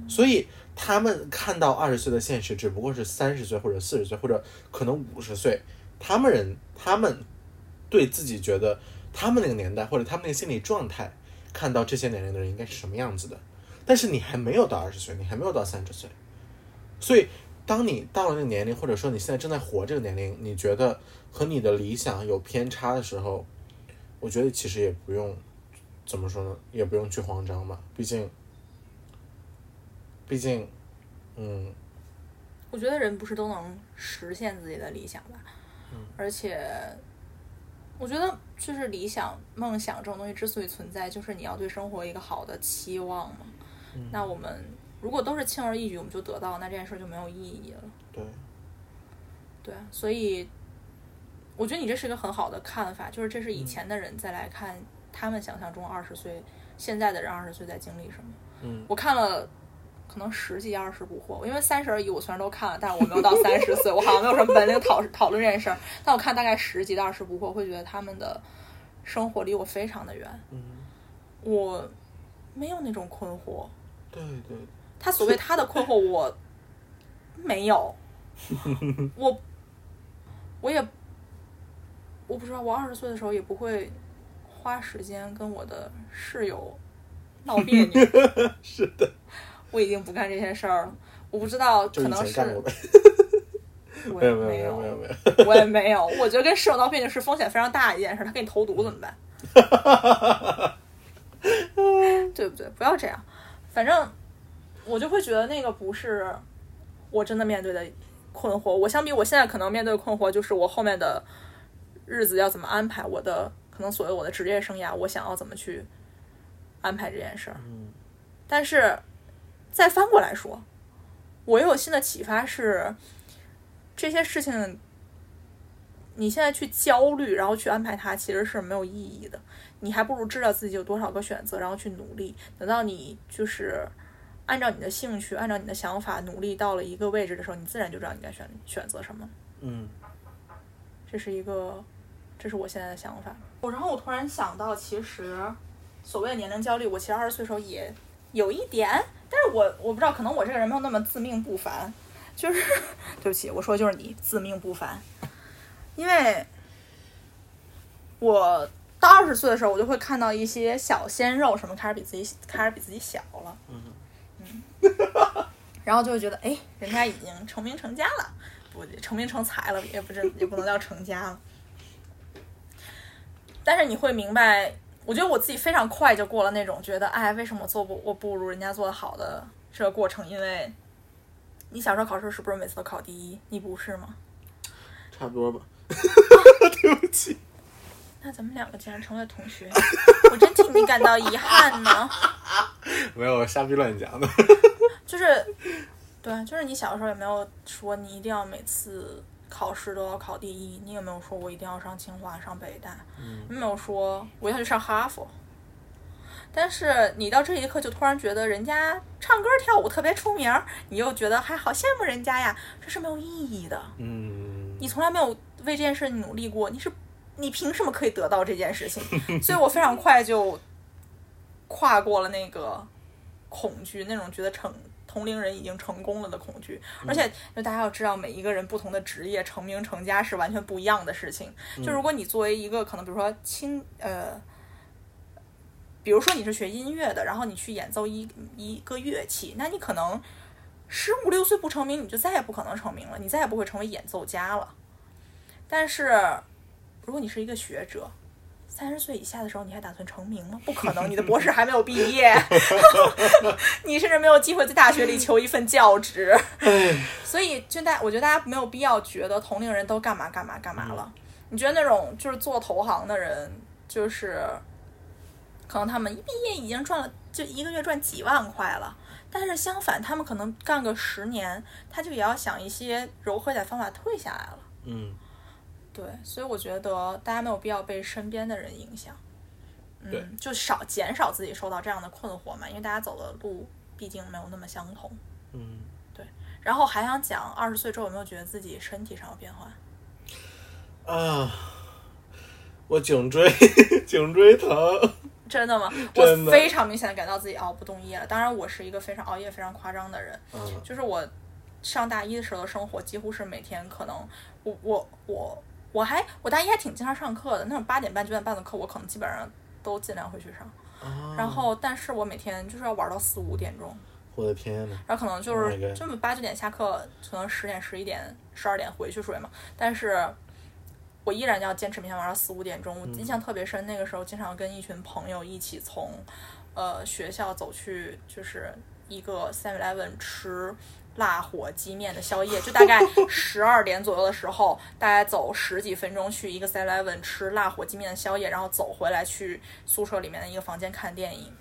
Speaker 1: 所以他们看到二十岁的现实，只不过是三十岁或者四十岁或者可能五十岁，他们人他们对自己觉得他们那个年代或者他们那个心理状态，看到这些年龄的人应该是什么样子的。但是你还没有到二十岁，你还没有到三十岁，所以当你到了那个年龄，或者说你现在正在活这个年龄，你觉得和你的理想有偏差的时候，我觉得其实也不用怎么说呢，也不用去慌张吧，毕竟，毕竟，嗯，
Speaker 2: 我觉得人不是都能实现自己的理想吧，而且我觉得就是理想、梦想这种东西之所以存在，就是你要对生活一个好的期望嘛。那我们如果都是轻而易举我们就得到，那这件事就没有意义了。
Speaker 1: 对，
Speaker 2: 对，所以我觉得你这是一个很好的看法，就是这是以前的人再来看他们想象中二十岁，现在的人二十岁在经历什么。
Speaker 1: 嗯，
Speaker 2: 我看了可能十集《二十不惑》，因为三十而已，我虽然都看了，但是我没有到三十岁，我好像没有什么本领讨讨论这件事儿。但我看大概十集到《二十不惑》，会觉得他们的生活离我非常的远。
Speaker 1: 嗯，
Speaker 2: 我没有那种困惑，
Speaker 1: 对对，
Speaker 2: 他所谓他的困惑，我没有，我我也我不知道，我二十岁的时候也不会花时间跟我的室友闹别扭。
Speaker 1: 是的，
Speaker 2: 我已经不干这些事儿了。我不知道，可能是 我
Speaker 1: 没有没
Speaker 2: 也没
Speaker 1: 有没有没有，
Speaker 2: 我也没有。我觉得跟室友闹别扭是风险非常大的一件事，他给你投毒怎么办？对不对？不要这样。反正我就会觉得那个不是我真的面对的困惑。我相比我现在可能面对困惑，就是我后面的日子要怎么安排，我的可能所谓我的职业生涯，我想要怎么去安排这件事儿。
Speaker 1: 嗯
Speaker 2: 但是再翻过来说，我又有新的启发是，这些事情你现在去焦虑，然后去安排它，其实是没有意义的。你还不如知道自己有多少个选择，然后去努力。等到你就是按照你的兴趣，按照你的想法努力到了一个位置的时候，你自然就知道你该选选择什么。
Speaker 1: 嗯
Speaker 2: 这是一个，这是我现在的想法。我然后我突然想到，其实所谓的年龄焦虑，我其实二十岁的时候也有一点，但是我我不知道，可能我这个人没有那么自命不凡，就是 对不起，我说的就是你自命不凡，因为我到二十岁的时候，我就会看到一些小鲜肉什么开始比自己开始比自己小了，
Speaker 1: 嗯
Speaker 2: 然后就会觉得，哎，人家已经成名成家了，不成名成才了，也不是也不能叫成家了。但是你会明白，我觉得我自己非常快就过了那种觉得，哎，为什么做不我不如人家做的好的这个过程？因为你小时候考试是不是每次都考第一？你不是吗？
Speaker 1: 差不多吧。
Speaker 2: 对不起那咱们两个竟然成为同学，我真替你感到遗憾呢。
Speaker 1: 没有瞎逼乱讲的。
Speaker 2: 就是，对，就是你小时候也没有说你一定要每次考试都要考第一？你有没有说我一定要上清华、上北大？你有没有说我要去上哈佛？但是你到这一刻就突然觉得人家唱歌跳舞特别出名，你又觉得还好羡慕人家呀，这是没有意义的。
Speaker 1: 嗯
Speaker 2: 你从来没有为这件事努力过，你是你凭什么可以得到这件事情？所以我非常快就跨过了那个恐惧，那种觉得成同龄人已经成功了的恐惧。而且就大家要知道，每一个人不同的职业成名成家是完全不一样的事情。就如果你作为一个可能比如说轻呃。比如说你是学音乐的，然后你去演奏一一个乐器，那你可能十五六岁不成名，你就再也不可能成名了，你再也不会成为演奏家了。但是如果你是一个学者，三十岁以下的时候，你还打算成名吗？不可能，你的博士还没有毕业 你甚至没有机会在大学里求一份教职。所以，就大，我觉得大家没有必要觉得同龄人都干嘛干嘛干嘛了。你觉得那种就是做投行的人，就是可能他们一毕业已经赚了，就一个月赚几万块了。但是相反，他们可能干个十年，他就也要想一些柔和点方法退下来了。
Speaker 1: 嗯
Speaker 2: 对，所以我觉得大家没有必要被身边的人影响。
Speaker 1: 对
Speaker 2: 嗯，就少减少自己受到这样的困惑嘛，因为大家走的路毕竟没有那么相同。
Speaker 1: 嗯，对
Speaker 2: 然后还想讲，二十岁之后有没有觉得自己身体上有变化？
Speaker 1: 啊，我颈椎 颈椎疼，
Speaker 2: 真的吗？
Speaker 1: 的
Speaker 2: 我非常明显的感到自己熬不动夜了。当然，我是一个非常熬夜非常夸张的人，
Speaker 1: 嗯
Speaker 2: 就是我上大一的时候的生活，几乎是每天可能我我我我还我大一还挺经常上课的，那种八点半九点半的课，我可能基本上都尽量会去上。
Speaker 1: 啊
Speaker 2: 然后，但是我每天就是要玩到四五点钟，
Speaker 1: 我的天呐，
Speaker 2: 然后可能就
Speaker 1: Oh
Speaker 2: 是这么八九点下课，可能十点十一点十二点回去睡嘛。但是我依然要坚持每天玩到四五点钟。我印象特别深，那个时候经常跟一群朋友一起从呃学校走去，就是一个 Seven Eleven 吃。辣火鸡面的宵夜，就大概 十二点左右的时候，大概走十几分钟去一个 Seven Eleven 吃辣火鸡面的宵夜，然后走回来去宿舍里面的一个房间看电影。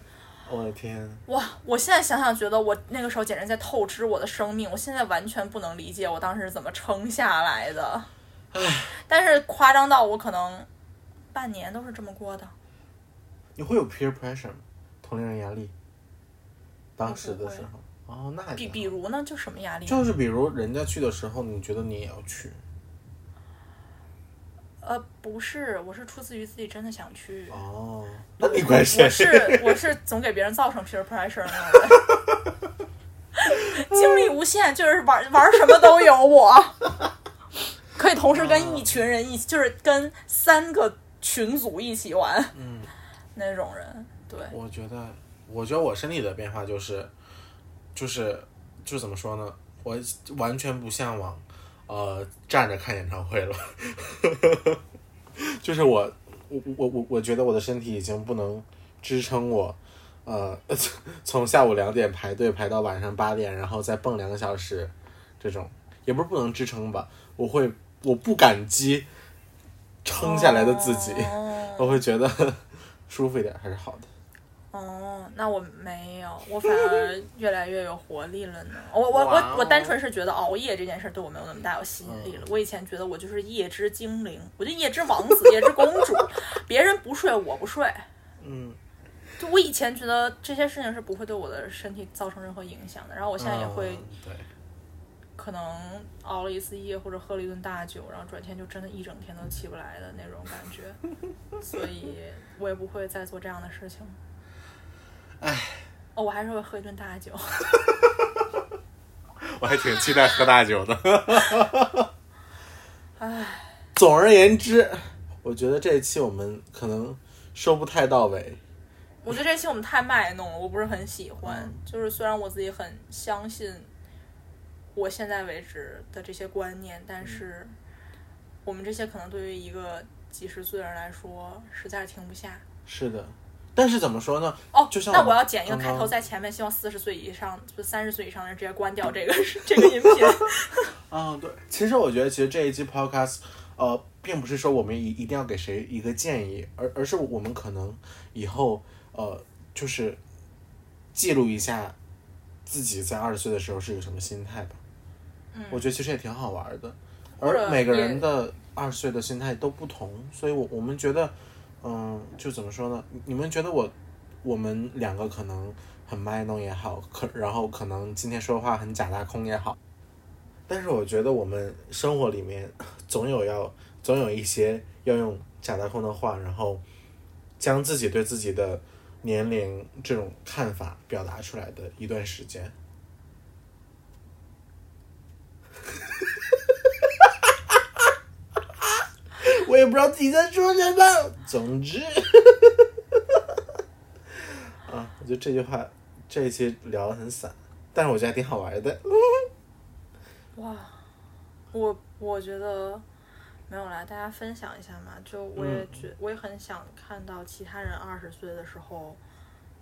Speaker 1: 我的天，
Speaker 2: 哇！我现在想想，觉得我那个时候简直在透支我的生命。我现在完全不能理解我当时是怎么撑下来的。但是夸张到我可能半年都是这么过的。
Speaker 1: 你会有 peer pressure 吗？同龄人压力？当时的时候，哦，那还
Speaker 2: 比比如呢，就什么压力？
Speaker 1: 就是比如人家去的时候，你觉得你也要去，
Speaker 2: 呃，不是，我是出自于自己真的想去。
Speaker 1: 哦，那你关系？
Speaker 2: 我是 我是总给别人造成 peer pressure 的那种人。精力无限，就是玩玩什么都有我，可以同时跟一群人一起，就是跟三个群组一起玩，
Speaker 1: 嗯，
Speaker 2: 那种人。对，
Speaker 1: 我觉得，我觉得我身体的变化就是，就是，就怎么说呢？我完全不向往，呃，站着看演唱会了。就是我，我，我，我，我觉得我的身体已经不能支撑我，呃，从下午两点排队排到晚上八点，然后再蹦两个小时，这种也不是不能支撑吧，我会，我不感激撑下来的自己，
Speaker 2: 哦
Speaker 1: 我会觉得舒服一点还是好的。
Speaker 2: 哦，那我没有，我反而 越来越有活力了呢。我我我我单纯是觉得熬夜这件事对我没有那么大有吸引力了。
Speaker 1: 嗯
Speaker 2: 我以前觉得我就是夜之精灵，我就夜之王子、夜之公主，别人不睡我不睡。
Speaker 1: 嗯，
Speaker 2: 就我以前觉得这些事情是不会对我的身体造成任何影响的，然后我现在也会
Speaker 1: 嗯对，
Speaker 2: 可能熬了一次夜或者喝了一顿大酒，然后转天就真的一整天都起不来的那种感觉，所以我也不会再做这样的事情。
Speaker 1: 唉，
Speaker 2: 哦，我还是会喝一顿大酒。
Speaker 1: 我还挺期待喝大酒的。
Speaker 2: 唉，
Speaker 1: 总而言之，我觉得这一期我们可能收不太到位。
Speaker 2: 我觉得这期我们太卖弄了，我不是很喜欢。
Speaker 1: 嗯
Speaker 2: 就是虽然我自己很相信我现在为止的这些观念，但是我们这些可能对于一个几十岁的人来说，实在是停不下。
Speaker 1: 是的，但是怎么说呢？
Speaker 2: 哦
Speaker 1: 就，像
Speaker 2: 那
Speaker 1: 我
Speaker 2: 我要剪一个开头在前面，希望四十岁以上、就三十岁以上的人直接关掉这个这个音频。
Speaker 1: 嗯，对，其实我觉得，其实这一期 podcast，呃，并不是说我们一一定要给谁一个建议，而而是我们可能以后呃，就是记录一下自己在二十岁的时候是一个什么心态吧。
Speaker 2: 嗯
Speaker 1: 我觉得其实也挺好玩的，而每个人的二十岁的心态都不同，所以我我们觉得，嗯，就怎么说呢？你们觉得我我们两个可能很卖弄也好，可然后可能今天说话很假大空也好，但是我觉得我们生活里面总有要总有一些要用假大空的话，然后将自己对自己的年龄这种看法表达出来的一段时间。我也不知道自己在说什么。总之，啊，我觉得这句话这一期聊的很散，但是我觉得还挺好玩的。
Speaker 2: 哇，我我觉得没有啦，大家分享一下嘛。就我也觉，我也很想看到其他人二十岁的时候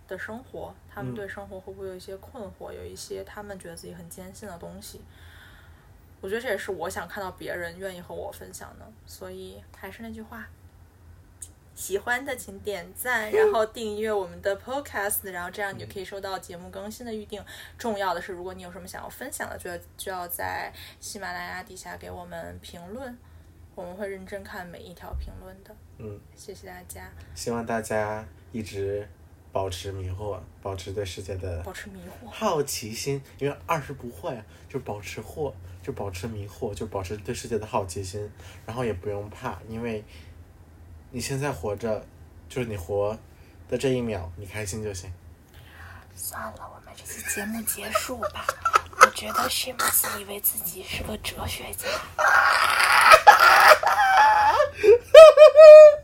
Speaker 2: 的生活，他们
Speaker 1: 嗯
Speaker 2: 对生活会不会有一些困惑，有一些他们觉得自己很坚信的东西。我觉得这也是我想看到别人愿意和我分享的，所以还是那句话，喜欢的请点赞，然后订阅我们的 Podcast，然后这样你就可以收到节目更新的预定。重要的是，如果你有什么想要分享的，就要就要在喜马拉雅底下给我们评论，我们会认真看每一条评论的。
Speaker 1: 嗯，
Speaker 2: 谢谢大家，
Speaker 1: 希望大家一直保持迷惑，保持对世界的
Speaker 2: 保持迷惑。
Speaker 1: 好奇心，因为二是不惑呀，就保持惑，就保持迷惑，就保持对世界的好奇心，然后也不用怕，因为你现在活着，就是你活的这一秒，你开心就行。
Speaker 2: 算了，我们这期节目结束吧。我觉得 s h m s 以为自己是个哲学家。